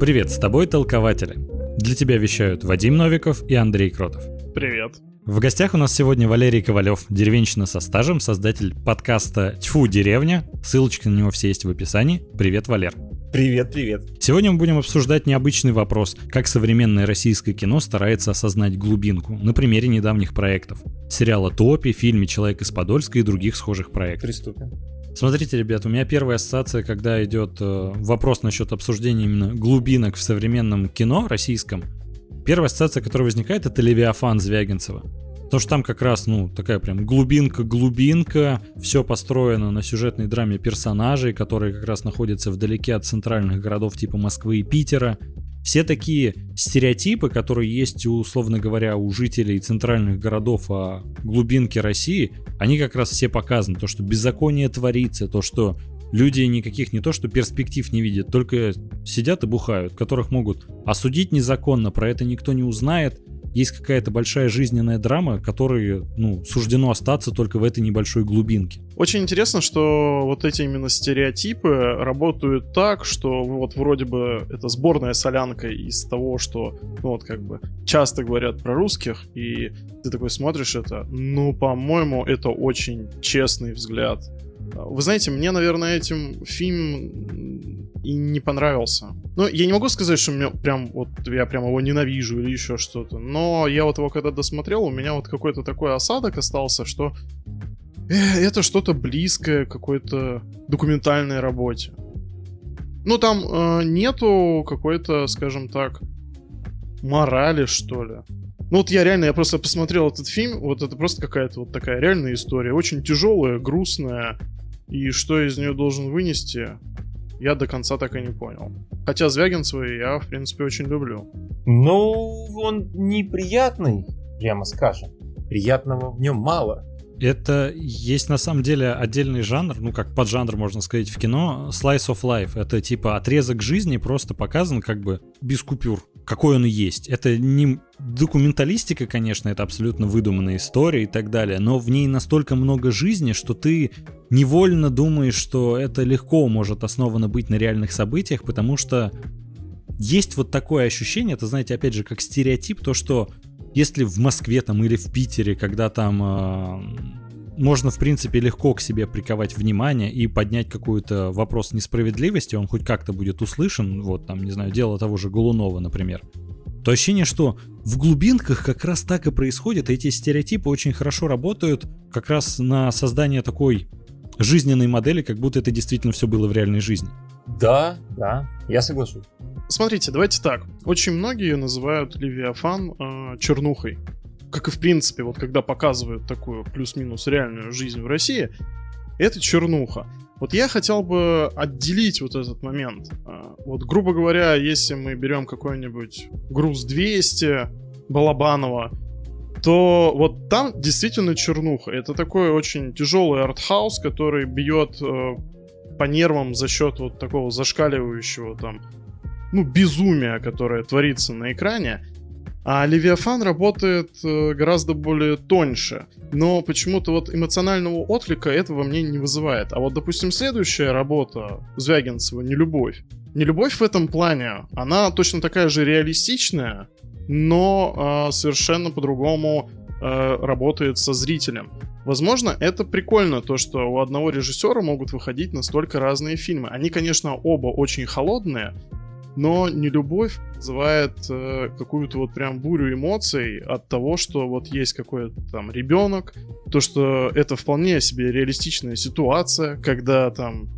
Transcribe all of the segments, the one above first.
Привет, с тобой толкователи. Для тебя вещают Вадим Новиков и Андрей Кротов. Привет. В гостях у нас сегодня Валерий Ковалев, деревенщина со стажем, создатель подкаста «Тьфу, деревня». Ссылочки на него все есть в описании. Привет, Валер. Привет, привет. Сегодня мы будем обсуждать необычный вопрос, как современное российское кино старается осознать глубинку на примере недавних проектов. Сериала «Топи», фильме «Человек из Подольска» и других схожих проектов. Приступим. Смотрите, ребят, у меня первая ассоциация, когда идет э, вопрос насчет обсуждения именно глубинок в современном кино российском. Первая ассоциация, которая возникает, это Левиафан Звягинцева. Потому что там как раз, ну, такая прям глубинка-глубинка, все построено на сюжетной драме персонажей, которые как раз находятся вдалеке от центральных городов типа Москвы и Питера. Все такие стереотипы, которые есть, условно говоря, у жителей центральных городов о глубинке России, они как раз все показаны. То, что беззаконие творится, то, что люди никаких не то, что перспектив не видят, только сидят и бухают, которых могут осудить незаконно, про это никто не узнает, есть какая-то большая жизненная драма, которой, ну, суждено остаться только в этой небольшой глубинке. Очень интересно, что вот эти именно стереотипы работают так, что вот вроде бы это сборная солянка из того, что, ну вот как бы часто говорят про русских, и ты такой смотришь это, ну, по-моему, это очень честный взгляд. Вы знаете, мне, наверное, этим фильм и не понравился. Ну, я не могу сказать, что мне прям вот я прям его ненавижу или еще что-то. Но я вот его когда досмотрел, у меня вот какой-то такой осадок остался, что это что-то близкое к какой-то документальной работе. Ну, там э, нету какой-то, скажем так, морали, что ли. Ну вот я реально, я просто посмотрел этот фильм, вот это просто какая-то вот такая реальная история, очень тяжелая, грустная, и что из нее должен вынести, я до конца так и не понял. Хотя Звягинцева я, в принципе, очень люблю. Ну, он неприятный, прямо скажем. Приятного в нем мало. Это есть на самом деле отдельный жанр, ну как поджанр можно сказать в кино, slice of life. Это типа отрезок жизни просто показан как бы без купюр, какой он есть. Это не документалистика, конечно, это абсолютно выдуманная история и так далее, но в ней настолько много жизни, что ты невольно думаешь, что это легко может основано быть на реальных событиях, потому что есть вот такое ощущение, это, знаете, опять же, как стереотип, то, что если в Москве там или в Питере, когда там можно, в принципе, легко к себе приковать внимание и поднять какой-то вопрос несправедливости, он хоть как-то будет услышан, вот там, не знаю, дело того же Голунова, например, то ощущение, что в глубинках как раз так и происходит, и эти стереотипы очень хорошо работают как раз на создание такой жизненной модели, как будто это действительно все было в реальной жизни. Да, да, я соглашусь. Смотрите, давайте так. Очень многие называют Левиафан э, чернухой. Как и в принципе, вот когда показывают такую плюс-минус реальную жизнь в России, это чернуха. Вот я хотел бы отделить вот этот момент. Э, вот, грубо говоря, если мы берем какой-нибудь груз 200 Балабанова, то вот там действительно чернуха. Это такой очень тяжелый артхаус, который бьет э, по нервам за счет вот такого зашкаливающего там ну, безумия, которое творится на экране. А Левиафан работает э, гораздо более тоньше. Но почему-то вот эмоционального отклика этого мне не вызывает. А вот, допустим, следующая работа Звягинцева «Нелюбовь». «Нелюбовь» в этом плане, она точно такая же реалистичная, но э, совершенно по-другому э, работает со зрителем. Возможно, это прикольно, то, что у одного режиссера могут выходить настолько разные фильмы. Они, конечно, оба очень холодные, но не любовь вызывает э, какую-то вот прям бурю эмоций от того, что вот есть какой-то там ребенок, то, что это вполне себе реалистичная ситуация, когда там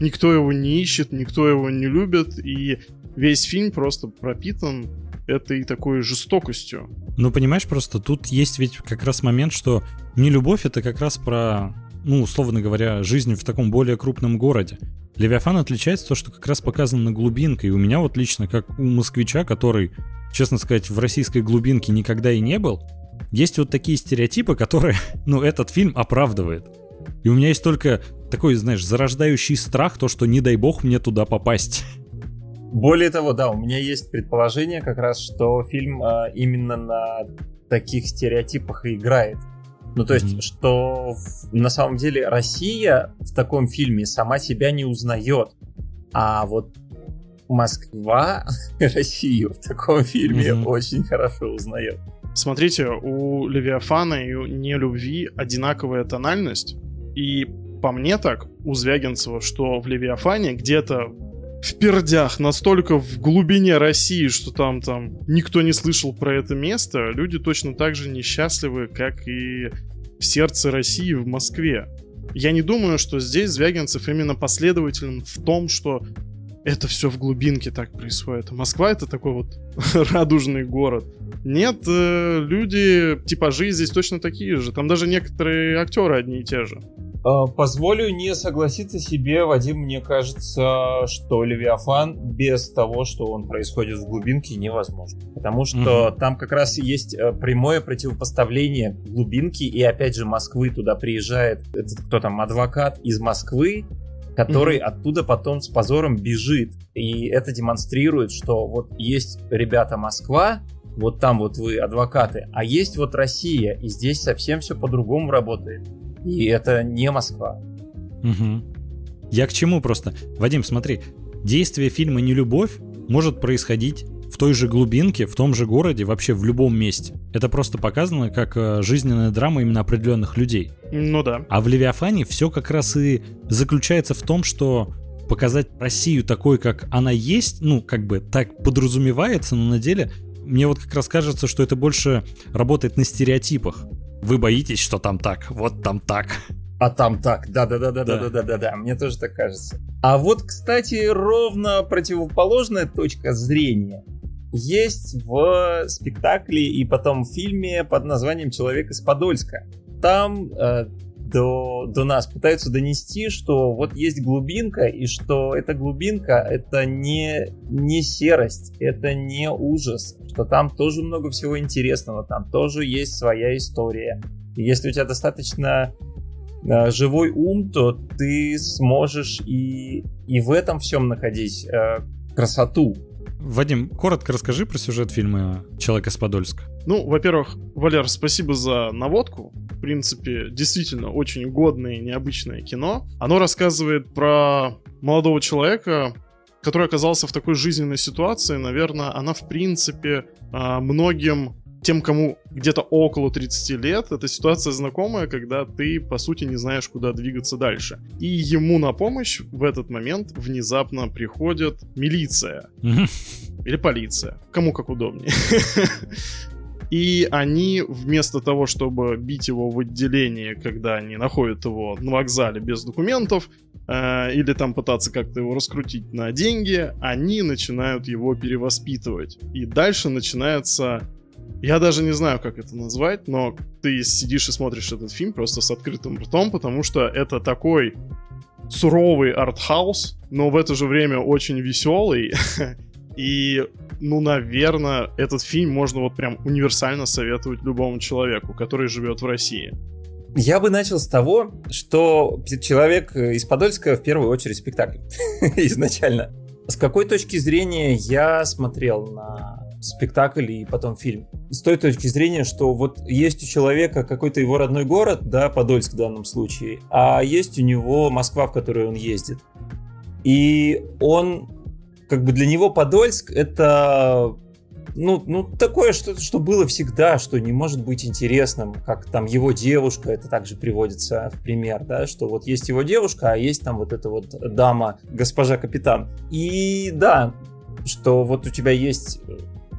никто его не ищет, никто его не любит, и весь фильм просто пропитан этой такой жестокостью. Ну, понимаешь, просто тут есть ведь как раз момент, что не любовь это как раз про, ну, условно говоря, жизнь в таком более крупном городе. Левиафан отличается то, что как раз показано глубинка, и у меня вот лично, как у москвича, который, честно сказать, в российской глубинке никогда и не был, есть вот такие стереотипы, которые, ну, этот фильм оправдывает. И у меня есть только такой, знаешь, зарождающий страх, то, что не дай бог мне туда попасть. Более того, да, у меня есть предположение как раз, что фильм а, именно на таких стереотипах и играет. Ну, то есть, mm-hmm. что на самом деле Россия в таком фильме сама себя не узнает. А вот Москва Россию в таком фильме mm-hmm. очень хорошо узнает. Смотрите, у Левиафана и у Нелюбви одинаковая тональность. И по мне так, у Звягинцева, что в Левиафане где-то в пердях, настолько в глубине России, что там там никто не слышал про это место, люди точно так же несчастливы, как и в сердце России в Москве. Я не думаю, что здесь Звягинцев именно последователен в том, что это все в глубинке так происходит. Москва это такой вот радужный город. Нет, э, люди, типажи здесь точно такие же. Там даже некоторые актеры одни и те же. А, позволю не согласиться себе, Вадим, мне кажется, что Левиафан без того, что он происходит в глубинке, невозможно. Потому что угу. там как раз есть э, прямое противопоставление глубинки, и опять же Москвы туда приезжает этот кто там, адвокат из Москвы, который mm оттуда потом с позором бежит. И это демонстрирует, что вот есть ребята Москва, вот там вот вы адвокаты, а есть вот Россия, и здесь совсем все по-другому работает. И это не Москва. Угу. Я к чему просто? Вадим, смотри, действие фильма «Не любовь» может происходить в той же глубинке, в том же городе, вообще в любом месте. Это просто показано как э, жизненная драма именно определенных людей. Ну да. А в Левиафане все как раз и заключается в том, что показать Россию такой, как она есть, ну, как бы так подразумевается, но на деле мне вот как раз кажется, что это больше работает на стереотипах. Вы боитесь, что там так, вот там так. А там так, да-да-да-да-да-да-да-да, мне тоже так кажется. А вот, кстати, ровно противоположная точка зрения есть в спектакле и потом в фильме под названием «Человек из Подольска». Там э, до, до нас пытаются донести, что вот есть глубинка, и что эта глубинка — это не, не серость, это не ужас, что там тоже много всего интересного, там тоже есть своя история. И если у тебя достаточно э, живой ум, то ты сможешь и, и в этом всем находить э, красоту. Вадим, коротко расскажи про сюжет фильма «Человек из Подольска». Ну, во-первых, Валер, спасибо за наводку. В принципе, действительно очень годное и необычное кино. Оно рассказывает про молодого человека, который оказался в такой жизненной ситуации. Наверное, она, в принципе, а, многим тем, кому где-то около 30 лет, эта ситуация знакомая, когда ты, по сути, не знаешь, куда двигаться дальше. И ему на помощь в этот момент внезапно приходит милиция. Или полиция. Кому как удобнее. И они вместо того, чтобы бить его в отделении, когда они находят его на вокзале без документов, э, или там пытаться как-то его раскрутить на деньги, они начинают его перевоспитывать. И дальше начинается я даже не знаю, как это назвать, но ты сидишь и смотришь этот фильм просто с открытым ртом, потому что это такой суровый артхаус, но в это же время очень веселый. И, ну, наверное, этот фильм можно вот прям универсально советовать любому человеку, который живет в России. Я бы начал с того, что человек из Подольска в первую очередь спектакль изначально. С какой точки зрения я смотрел на спектакль и потом фильм. С той точки зрения, что вот есть у человека какой-то его родной город, да, Подольск в данном случае, а есть у него Москва, в которую он ездит. И он, как бы для него Подольск это ну, ну такое что-то, что было всегда, что не может быть интересным, как там его девушка, это также приводится в пример, да, что вот есть его девушка, а есть там вот эта вот дама, госпожа капитан. И да, что вот у тебя есть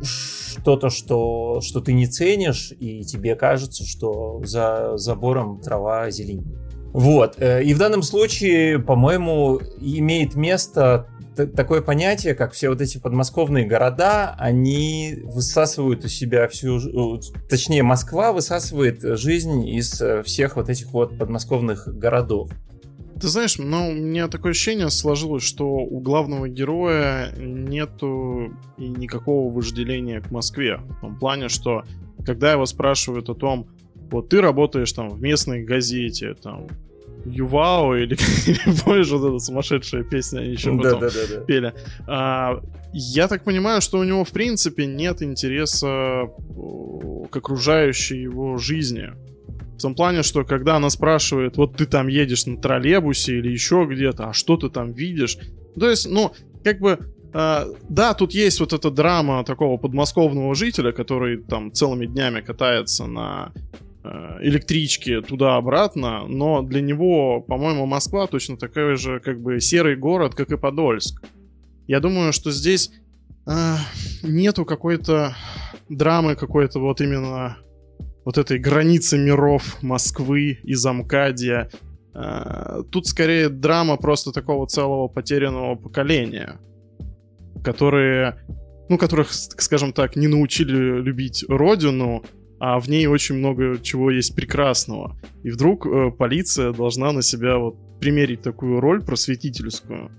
что-то, что, что ты не ценишь, и тебе кажется, что за забором трава зеленее. Вот. Э, и в данном случае, по-моему, имеет место такое понятие, как все вот эти подмосковные города, они высасывают у себя всю, точнее Москва высасывает жизнь из э, всех вот этих вот подмосковных городов. Ты знаешь, ну, у меня такое ощущение сложилось, что у главного героя нету и никакого вожделения к Москве. В том плане, что когда его спрашивают о том, вот ты работаешь там в местной газете, там, Ювао или, или помнишь вот эта сумасшедшая песня, они еще потом да, да, да, пели. А, я так понимаю, что у него в принципе нет интереса к окружающей его жизни. В том плане, что когда она спрашивает, вот ты там едешь на троллейбусе или еще где-то, а что ты там видишь? То есть, ну, как бы А, да, тут есть вот эта драма такого подмосковного жителя, который там целыми днями катается на э, электричке туда-обратно, но для него, по-моему, Москва точно такой же как бы серый город, как и Подольск. Я думаю, что здесь э, нету какой-то драмы, какой-то вот именно вот этой границы миров Москвы и Замкадия. Э, тут скорее драма просто такого целого потерянного поколения которые, ну, которых, скажем так, не научили любить родину, а в ней очень много чего есть прекрасного. И вдруг э, полиция должна на себя вот примерить такую роль просветительскую.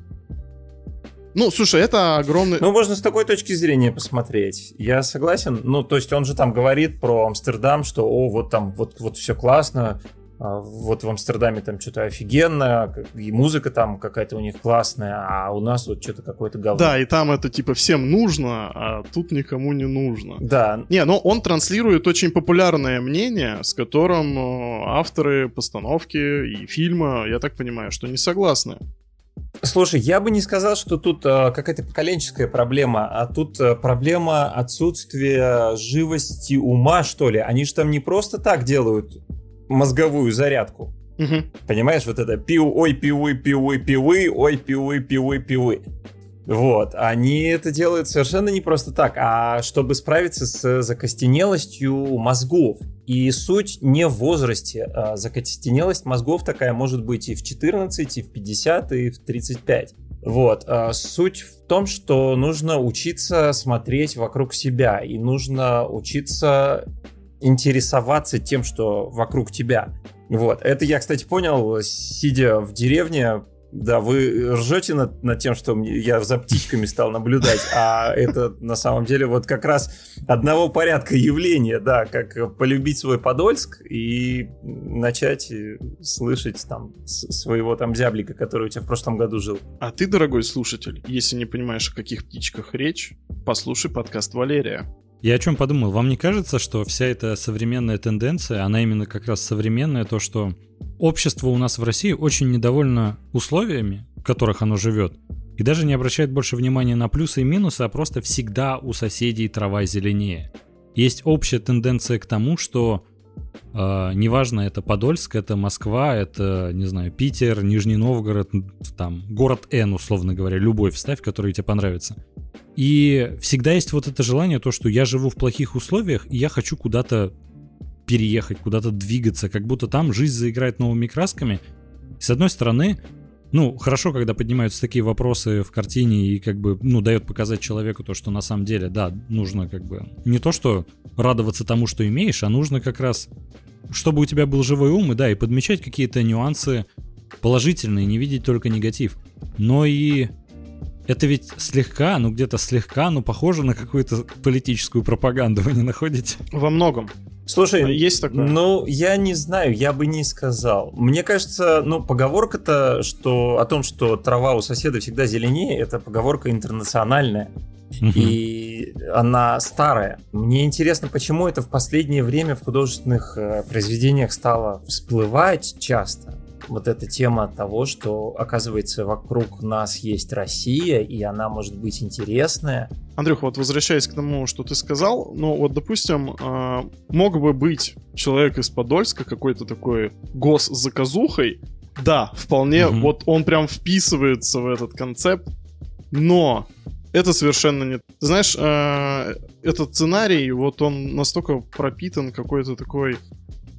Ну, слушай, это огромный... Ну, можно с такой точки зрения посмотреть. Я согласен. Ну, то есть он же там говорит про Амстердам, что, о, вот там, вот, вот все классно, а, вот в Амстердаме там что-то офигенно, и музыка там какая-то у них классная, а у нас вот что-то какое-то говно. Да, и там это типа всем нужно, а тут никому не нужно. Да. Не, но он транслирует очень популярное мнение, с которым э, авторы постановки и фильма, я так понимаю, что не согласны. Слушай, я бы не сказал, что тут э, какая-то поколенческая проблема, а тут э, проблема отсутствия живости ума, что ли. Они же там не просто так делают мозговую зарядку. Угу. Понимаешь, вот это пиу, ой, пиуй, пиуй, пиуй, ой, пиуй, пиуй, пиуй. Вот, они это делают совершенно не просто так, а чтобы справиться с закостенелостью мозгов. И суть не в возрасте. А закостенелость мозгов такая может быть и в 14, и в 50, и в 35. Вот. А суть в том, что нужно учиться смотреть вокруг себя, и нужно учиться интересоваться тем, что вокруг тебя. Вот. Это я, кстати, понял, сидя в деревне, да, вы ржете над, над тем, что я за птичками стал наблюдать, а это на самом деле вот как раз одного порядка явления, да, как полюбить свой Подольск и начать э, слышать там своего там зяблика, который у тебя в прошлом году жил. А ты, дорогой слушатель, если не понимаешь, о каких птичках речь, послушай подкаст Валерия. Я о чем подумал? Вам не кажется, что вся эта современная тенденция, она именно как раз современная, то, что общество у нас в России очень недовольно условиями, в которых оно живет, и даже не обращает больше внимания на плюсы и минусы, а просто всегда у соседей трава зеленее. Есть общая тенденция к тому, что э, неважно, это Подольск, это Москва, это, не знаю, Питер, Нижний Новгород, там, город Н, условно говоря, любой вставь, который тебе понравится. И всегда есть вот это желание, то, что я живу в плохих условиях, и я хочу куда-то переехать, куда-то двигаться, как будто там жизнь заиграет новыми красками. С одной стороны, ну, хорошо, когда поднимаются такие вопросы в картине и как бы, ну, дает показать человеку то, что на самом деле, да, нужно как бы не то, что радоваться тому, что имеешь, а нужно как раз, чтобы у тебя был живой ум, и да, и подмечать какие-то нюансы положительные, не видеть только негатив. Но и это ведь слегка, ну где-то слегка, ну похоже на какую-то политическую пропаганду, вы не находите? Во многом. Слушай, а есть такое? Ну, я не знаю, я бы не сказал. Мне кажется, ну, поговорка-то, что о том, что трава у соседа всегда зеленее, это поговорка интернациональная. И она старая. Мне интересно, почему это в последнее время в художественных э, произведениях стало всплывать часто вот эта тема того, что, оказывается, вокруг нас есть Россия, и она может быть интересная. Андрюх, вот возвращаясь к тому, что ты сказал, ну вот, допустим, э, мог бы быть человек из Подольска какой-то такой госзаказухой, да, вполне, угу. вот он прям вписывается в этот концепт, но это совершенно не... Ты знаешь, э, этот сценарий, вот он настолько пропитан какой-то такой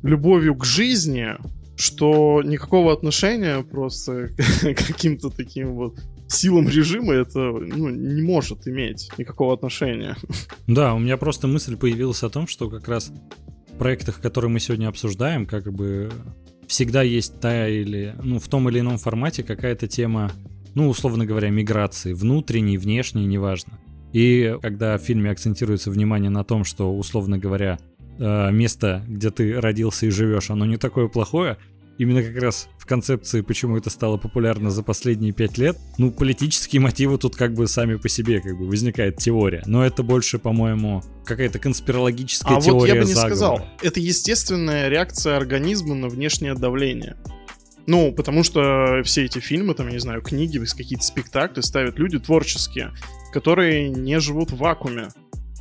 любовью к жизни, что никакого отношения просто к каким-то таким вот силам режима это ну, не может иметь никакого отношения. Да, у меня просто мысль появилась о том, что как раз в проектах, которые мы сегодня обсуждаем, как бы всегда есть та или, ну, в том или ином формате какая-то тема, ну, условно говоря, миграции, внутренней, внешней, неважно. И когда в фильме акцентируется внимание на том, что, условно говоря, э, место, где ты родился и живешь, оно не такое плохое, именно как раз в концепции, почему это стало популярно за последние пять лет, ну, политические мотивы тут как бы сами по себе как бы возникает теория. Но это больше, по-моему, какая-то конспирологическая а теория вот я бы не заговора. сказал. Это естественная реакция организма на внешнее давление. Ну, потому что все эти фильмы, там, я не знаю, книги, какие-то спектакли ставят люди творческие. которые не живут в вакууме.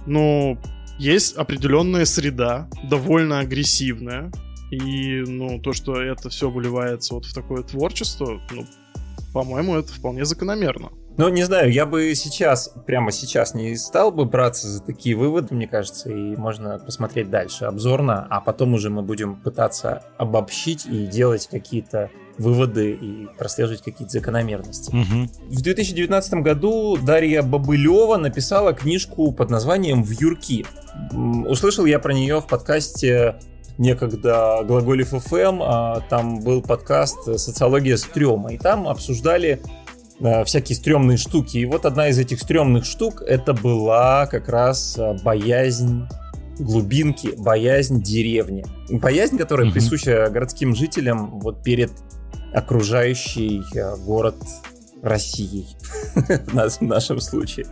Но есть определенная среда, довольно агрессивная, и, ну, то, что это все выливается вот в такое творчество, ну, по-моему, это вполне закономерно. Ну, не знаю, я бы сейчас, прямо сейчас не стал бы браться за такие выводы, мне кажется, и можно посмотреть дальше обзорно, а потом уже мы будем пытаться обобщить и делать какие-то выводы и прослеживать какие-то закономерности. Угу. В 2019 году Дарья Бобылева написала книжку под названием «Вьюрки». Услышал я про нее в подкасте некогда Глаголев ФМ, а там был подкаст «Социология стрёма», и там обсуждали э, всякие стрёмные штуки. И вот одна из этих стрёмных штук это была как раз э, боязнь глубинки, боязнь деревни. Боязнь, которая угу. присуща городским жителям вот перед окружающий э, город Россией в нашем случае.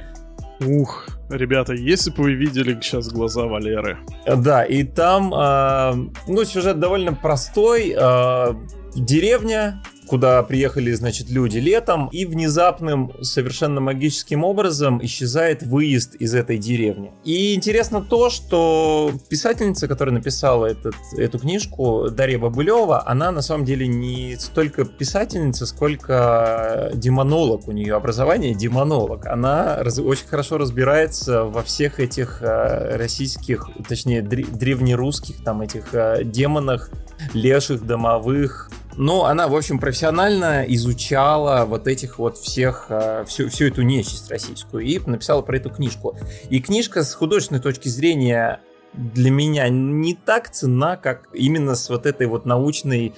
Ух, ребята, если бы вы видели сейчас глаза Валеры. Да, и там, э, ну, сюжет довольно простой. Э, деревня, куда приехали, значит, люди летом, и внезапным, совершенно магическим образом исчезает выезд из этой деревни. И интересно то, что писательница, которая написала этот, эту книжку, Дарья Бабылева, она на самом деле не столько писательница, сколько демонолог. У нее образование демонолог. Она раз, очень хорошо разбирается во всех этих э, российских, точнее, древнерусских там этих э, демонах, леших, домовых, ну, она, в общем, профессионально изучала вот этих вот всех, э, всю, всю эту нечисть российскую и написала про эту книжку. И книжка с художественной точки зрения для меня не так цена, как именно с вот этой вот научной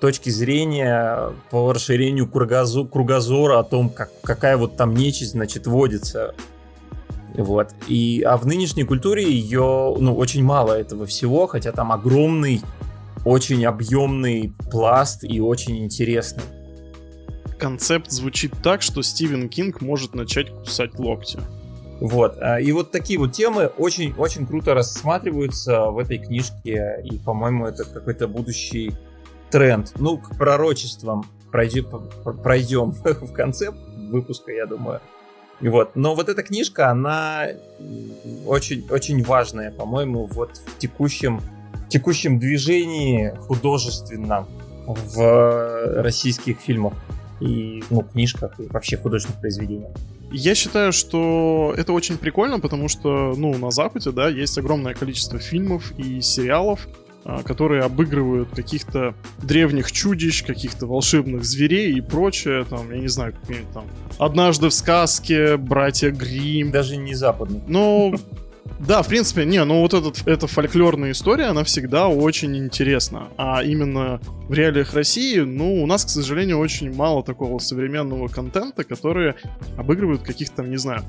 точки зрения по расширению кругозора, кругозора о том, как, какая вот там нечисть, значит, водится. Вот. И, а в нынешней культуре ее, ну, очень мало этого всего, хотя там огромный очень объемный пласт и очень интересный. Концепт звучит так, что Стивен Кинг может начать кусать локти. Вот. А, и вот такие вот темы очень-очень круто рассматриваются в этой книжке. И, по-моему, это какой-то будущий тренд. Ну, к пророчествам пройдем, пройдем в конце выпуска, я думаю. И вот. Но вот эта книжка, она очень, очень важная, по-моему, вот в текущем текущем движении художественном в российских фильмах и ну, книжках и вообще художественных произведениях. Я считаю, что это очень прикольно, потому что, ну, на Западе, да, есть огромное количество фильмов и сериалов, а, которые обыгрывают каких-то древних чудищ, каких-то волшебных зверей и прочее, там, я не знаю, какие-нибудь там «Однажды в сказке», «Братья Грим. Даже не западный. Ну, да, в принципе, не, ну вот этот, эта фольклорная история, она всегда очень интересна. А именно в реалиях России, ну, у нас, к сожалению, очень мало такого современного контента, которые обыгрывают каких-то, не знаю,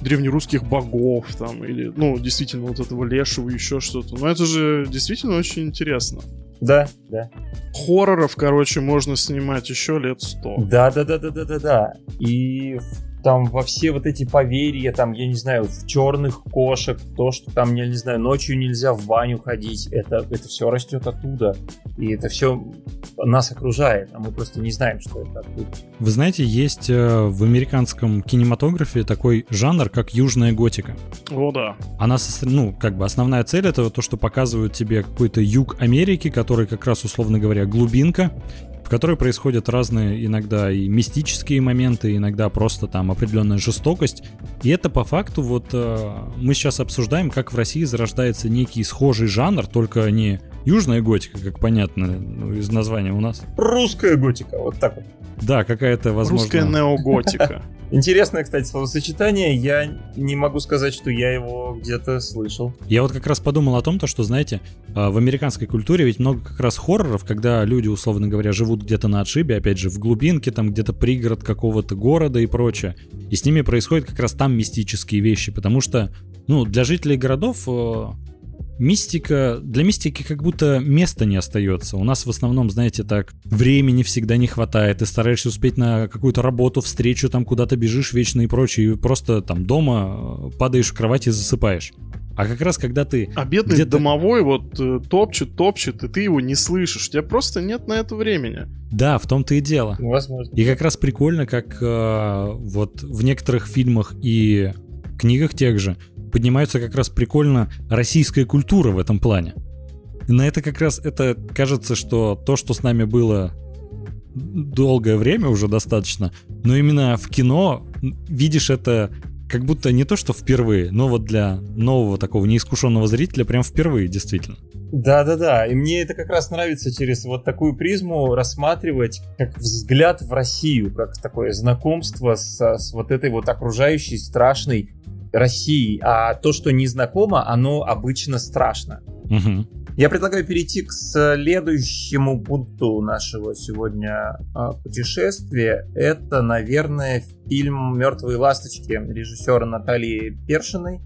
древнерусских богов там, или, ну, действительно, вот этого лешего, еще что-то. Но это же действительно очень интересно. Да, да. Хорроров, короче, можно снимать еще лет сто. Да, да, да, да, да, да, да. И там во все вот эти поверья, там, я не знаю, в черных кошек, то, что там, я не знаю, ночью нельзя в баню ходить, это, это все растет оттуда. И это все нас окружает, а мы просто не знаем, что это оттуда. Вы знаете, есть э, в американском кинематографе такой жанр, как южная готика. О, да. Она, ну, как бы основная цель это то, что показывают тебе какой-то юг Америки, который как раз, условно говоря, глубинка, которой происходят разные иногда и мистические моменты, иногда просто там определенная жестокость. И это по факту вот э, мы сейчас обсуждаем, как в России зарождается некий схожий жанр, только не южная готика, как понятно ну, из названия у нас. Русская готика, вот так вот. Да, какая-то, возможно... Русская неоготика. Интересное, кстати, словосочетание. Я не могу сказать, что я его где-то слышал. Я вот как раз подумал о том, то, что, знаете, а, в американской культуре ведь много как раз хорроров, когда люди, условно говоря, живут где-то на отшибе, опять же, в глубинке, там где-то пригород какого-то города и прочее. И с ними происходят как раз там мистические вещи, потому что, ну, для жителей городов э, мистика, для мистики как будто места не остается. У нас в основном, знаете, так, времени всегда не хватает, ты стараешься успеть на какую-то работу, встречу, там куда-то бежишь вечно и прочее, и просто там дома э, падаешь в кровать и засыпаешь. А как раз когда ты... А бедный где-то- домовой вот э, топчет, топчет, и ты его не слышишь. У тебя просто нет на это времени. Да, в том-то и дело. Возможно. И как раз прикольно, как э, вот в некоторых фильмах и книгах тех же поднимается как раз прикольно российская культура в этом плане. И на это как раз это кажется, что то, что с нами было долгое время уже достаточно, но именно в кино видишь это как будто не то, что впервые, но вот для нового такого неискушенного зрителя прям впервые, действительно. Да-да-да, и мне это как раз нравится через вот такую призму рассматривать как взгляд в Россию, как такое знакомство со- с, вот этой вот окружающей страшной Россией. А то, что незнакомо, оно обычно страшно. Мгм. Я предлагаю перейти к следующему пункту нашего сегодня а, путешествия. Это, наверное, фильм «Мертвые ласточки» режиссера Натальи Першиной.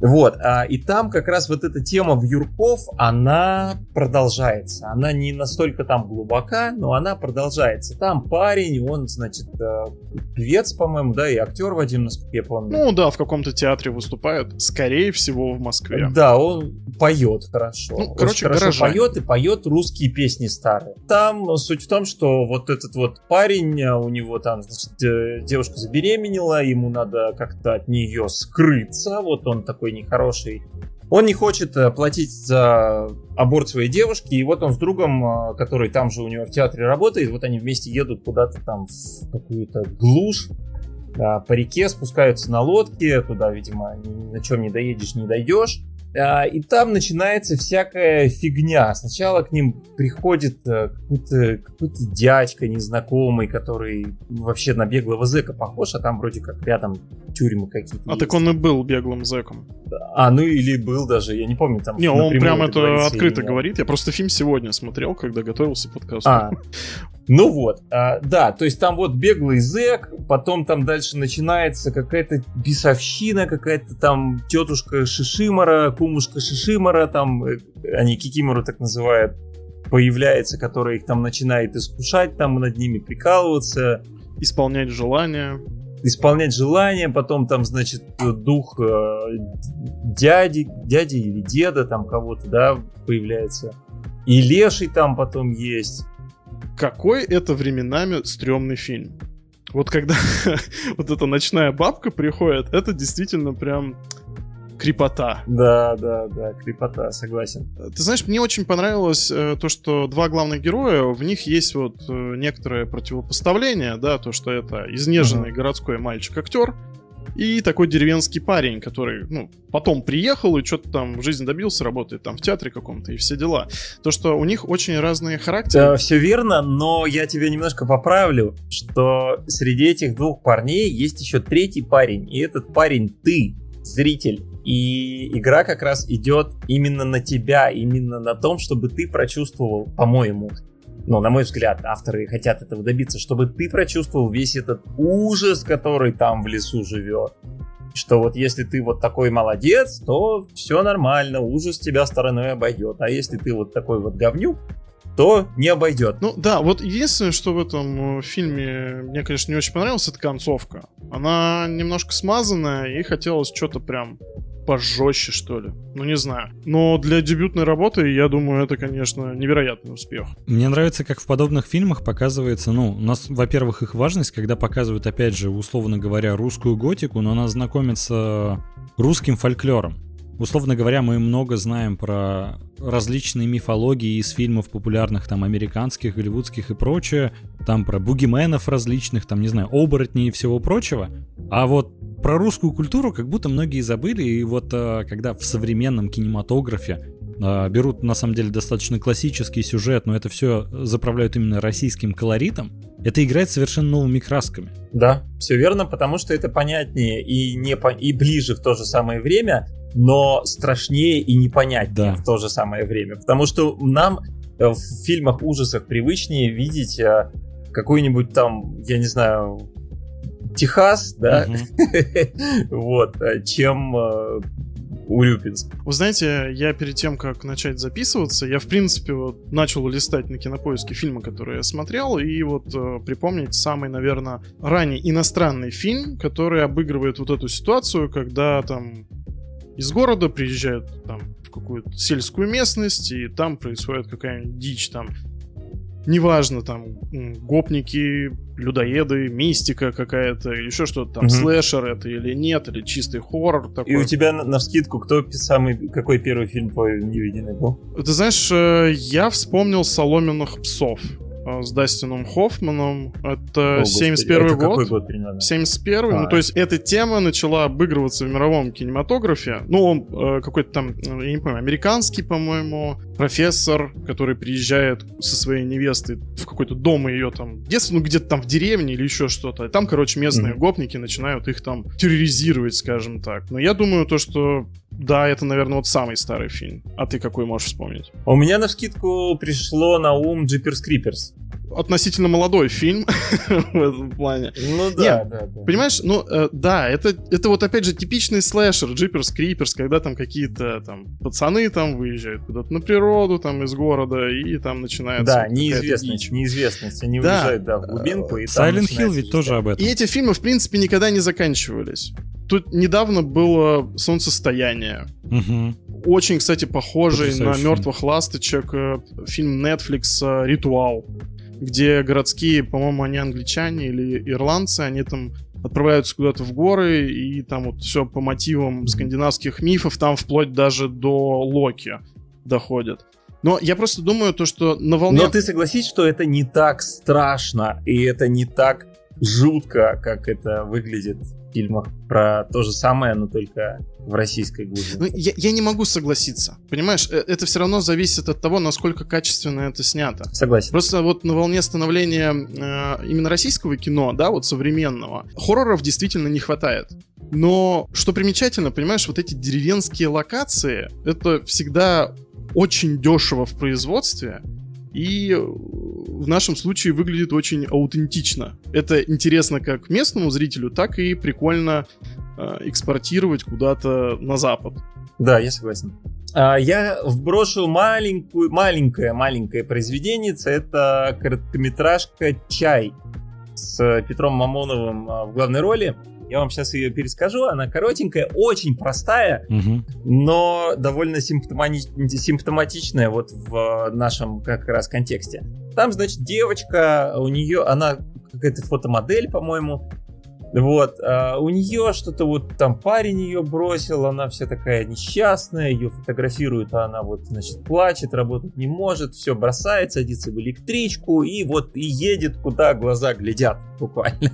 Вот, а, и там как раз вот эта тема вьюрков, она продолжается. Она не настолько там глубока, но она продолжается. Там парень, он, значит, э, певец, по-моему, да, и актер Вадим, насколько я помню. Ну да, в каком-то театре выступает. Скорее всего, в Москве. Да, он поет хорошо. Ну, короче, хорошо горожане. поет и поет русские песни старые. Там суть в том, что вот этот вот парень, а, у него там, значит, э, девушка забеременела, ему надо как-то от нее скрыться, вот он такой нехороший. Он не хочет э, платить за аборт своей девушки, и вот он с другом, э, который там же у него в театре работает, вот они вместе едут куда-то там в какую-то глушь, а, по реке спускаются на лодке, туда, видимо, ни на чем не доедешь, не дойдешь. А, И там начинается всякая фигня. Сначала к ним приходит э, какой-то какой дядька незнакомый, который вообще на беглого зэка похож, а там вроде как рядом тюрьмы какие-то. А есть. так он и был беглым зэком. А, ну или был даже, я не помню, там Не, он прям это говорится открыто говорит. Я просто фильм сегодня смотрел, когда готовился к подкасту. А, ну вот, а, да, то есть там вот беглый зэк, потом там дальше начинается какая-то бесовщина, какая-то там тетушка Шишимара, кумушка Шишимара, там э, они Кикимору так называют, появляется, которая их там начинает искушать, там над ними прикалываться, Исполнять желания. исполнять желания, потом там, значит, дух э, дяди, дяди или деда там кого-то, да, появляется. И леший там потом есть. Какой это временами стрёмный фильм. Вот когда вот эта ночная бабка приходит, это действительно прям крепота. Да, да, да, крепота, согласен. Ты знаешь, мне очень понравилось э, то, что два главных героя, в них есть вот э, некоторое противопоставление, да, то, что это изнеженный городской мальчик-актер и такой деревенский парень, который, ну, потом приехал и что-то там в жизни добился, работает там в театре каком-то и все дела. То, что у них очень разные характеры. все верно, но я тебя немножко поправлю, что среди этих двух парней есть еще третий парень, и этот парень ты, зритель. И игра как раз идет именно на тебя, именно на том, чтобы ты прочувствовал, по-моему, ну, на мой взгляд, авторы хотят этого добиться, чтобы ты прочувствовал весь этот ужас, который там в лесу живет. Что вот если ты вот такой молодец, то все нормально, ужас тебя стороной обойдет. А если ты вот такой вот говнюк, то не обойдет. Ну да, вот единственное, что в этом э, фильме мне, конечно, не очень понравилось, это концовка. Она немножко смазанная, и хотелось что-то прям пожестче, что ли. Ну, не знаю. Но для дебютной работы, я думаю, это, конечно, невероятный успех. Мне нравится, как в подобных фильмах показывается, ну, у нас, во-первых, их важность, когда показывают, опять же, условно говоря, русскую готику, но она знакомится русским фольклором. Условно говоря, мы много знаем про различные мифологии из фильмов популярных, там, американских, голливудских и прочее, там про бугименов различных, там, не знаю, оборотней и всего прочего. А вот про русскую культуру как будто многие забыли, и вот э, когда в современном кинематографе э, берут на самом деле достаточно классический сюжет, но это все заправляют именно российским колоритом, это играет совершенно новыми красками. Да, все верно, потому что это понятнее и, не по... и ближе в то же самое время, но страшнее и непонятнее Да. в то же самое время. Потому что нам э, в фильмах ужасах привычнее видеть э, какой-нибудь там, я не знаю, Техас, да, вот, э, чем Урюпинск. Вы знаете, я перед тем, как начать записываться, я, в принципе, вот начал листать на кинопоиске фильмы, которые я смотрел, и вот э, припомнить самый, наверное, ранний иностранный фильм, который обыгрывает вот эту ситуацию, когда там из города, приезжают там в какую-то сельскую местность, и там происходит какая-нибудь дичь, там неважно, там, гопники, людоеды, мистика какая-то, или еще что-то там, угу. слэшер это или нет, или чистый хоррор такой. И у тебя на, на вскидку кто самый, какой первый фильм твой невидимый был? Ты знаешь, э, я вспомнил «Соломенных псов». Э, с Дастином Хоффманом. Это О, 71 это год. Какой год примерно? 71 а. Ну, то есть эта тема начала обыгрываться в мировом кинематографе. Ну, он э, какой-то там, э, я не помню, американский, по-моему, профессор, который приезжает со своей невестой в какой-то дом ее там, детство, ну, где-то там в деревне или еще что-то. Там, короче, местные mm-hmm. гопники начинают их там терроризировать, скажем так. Но я думаю, то, что да, это, наверное, вот самый старый фильм. А ты какой можешь вспомнить? У меня на вскидку пришло на ум Джиперс Криперс относительно молодой фильм в этом плане. Ну да, Нет, да, да. Понимаешь, ну э, да, это, это вот опять же типичный слэшер, джиперс, криперс, когда там какие-то там пацаны там выезжают куда-то на природу там из города и там начинается... Да, неизвестность, дичь. неизвестность. Они да. уезжают, да, в глубинку и Silent Hill ведь тоже об этом. И эти фильмы, в принципе, никогда не заканчивались. Тут недавно было солнцестояние. Угу. Очень, кстати, похожий на мертвых ласточек э, фильм Netflix э, Ритуал где городские, по-моему, они англичане или ирландцы, они там отправляются куда-то в горы, и там вот все по мотивам скандинавских мифов, там вплоть даже до Локи доходят. Но я просто думаю то, что на волне... Но ты согласись, что это не так страшно, и это не так жутко, как это выглядит фильмах про то же самое, но только в российской глубине. Ну, я, я не могу согласиться. Понимаешь, э, это все равно зависит от того, насколько качественно это снято. Согласен. Просто вот на волне становления э, именно российского кино, да, вот современного, хорроров действительно не хватает. Но что примечательно, понимаешь, вот эти деревенские локации, это всегда очень дешево в производстве, и в нашем случае выглядит очень аутентично. Это интересно как местному зрителю, так и прикольно э, экспортировать куда-то на Запад. Да, я согласен. А, я вброшу маленькую, маленькое, маленькое произведение. Это короткометражка «Чай» с Петром Мамоновым а, в главной роли. Я вам сейчас ее перескажу. Она коротенькая, очень простая, угу. но довольно симптомати- симптоматичная вот в нашем как раз контексте. Там, значит, девочка, у нее, она какая-то фотомодель, по-моему, вот, а у нее что-то вот там парень ее бросил, она вся такая несчастная, ее фотографируют, а она вот, значит, плачет, работать не может, все бросает, садится в электричку и вот и едет, куда глаза глядят, буквально.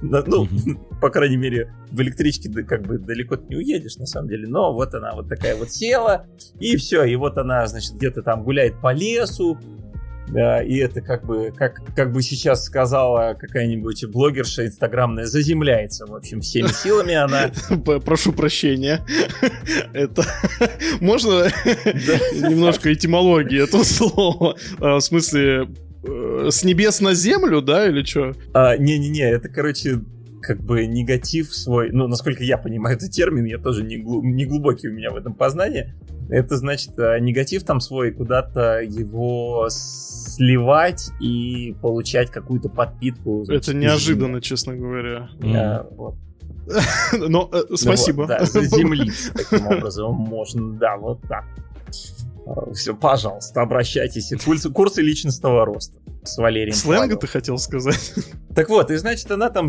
Ну, по крайней мере, в электричке как бы далеко не уедешь, на самом деле, но вот она вот такая вот села, и все, и вот она, значит, где-то там гуляет по лесу, и это как бы, как, как бы сейчас сказала какая-нибудь блогерша инстаграмная, заземляется, в общем, всеми силами она. Прошу прощения. Это... Можно немножко этимологии этого слова? А, в смысле, э, с небес на землю, да, или что? А, не-не-не, это, короче, как бы негатив свой, ну, насколько я понимаю этот термин, я тоже не, глуб, не глубокий у меня в этом познании, это значит а, негатив там свой куда-то его сливать и получать какую-то подпитку. Значит, это неожиданно, честно говоря. А, вот. Но э, спасибо. Ну, вот, да, заземлить таким образом можно, да, вот так. Все, пожалуйста, обращайтесь. Курсы, курсы личностного роста с Валерием. Сленга ты хотел сказать? Так вот, и значит, она там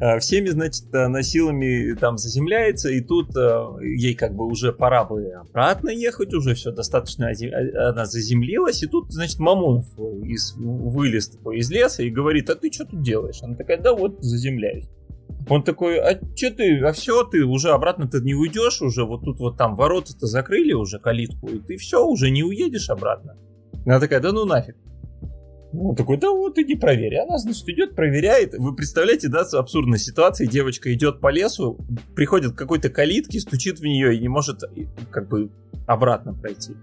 а, всеми, значит, а, насилами там заземляется, и тут ей как бы уже пора бы обратно ехать, уже все достаточно, она заземлилась, и тут, значит, Мамонов из, вылез из леса и говорит, а ты что тут делаешь? Она такая, да вот, заземляюсь. Он такой, а что ты, а все, ты уже обратно ты не уйдешь, уже вот тут вот там ворота-то закрыли уже калитку, и ты все, уже не уедешь обратно. Она такая, да ну нафиг. Он такой, да вот иди проверь. Она, значит, идет, проверяет. Вы представляете, да, абсурдная ситуация. Девочка идет по лесу, приходит к какой-то калитке, стучит в нее и не может как бы обратно пройти.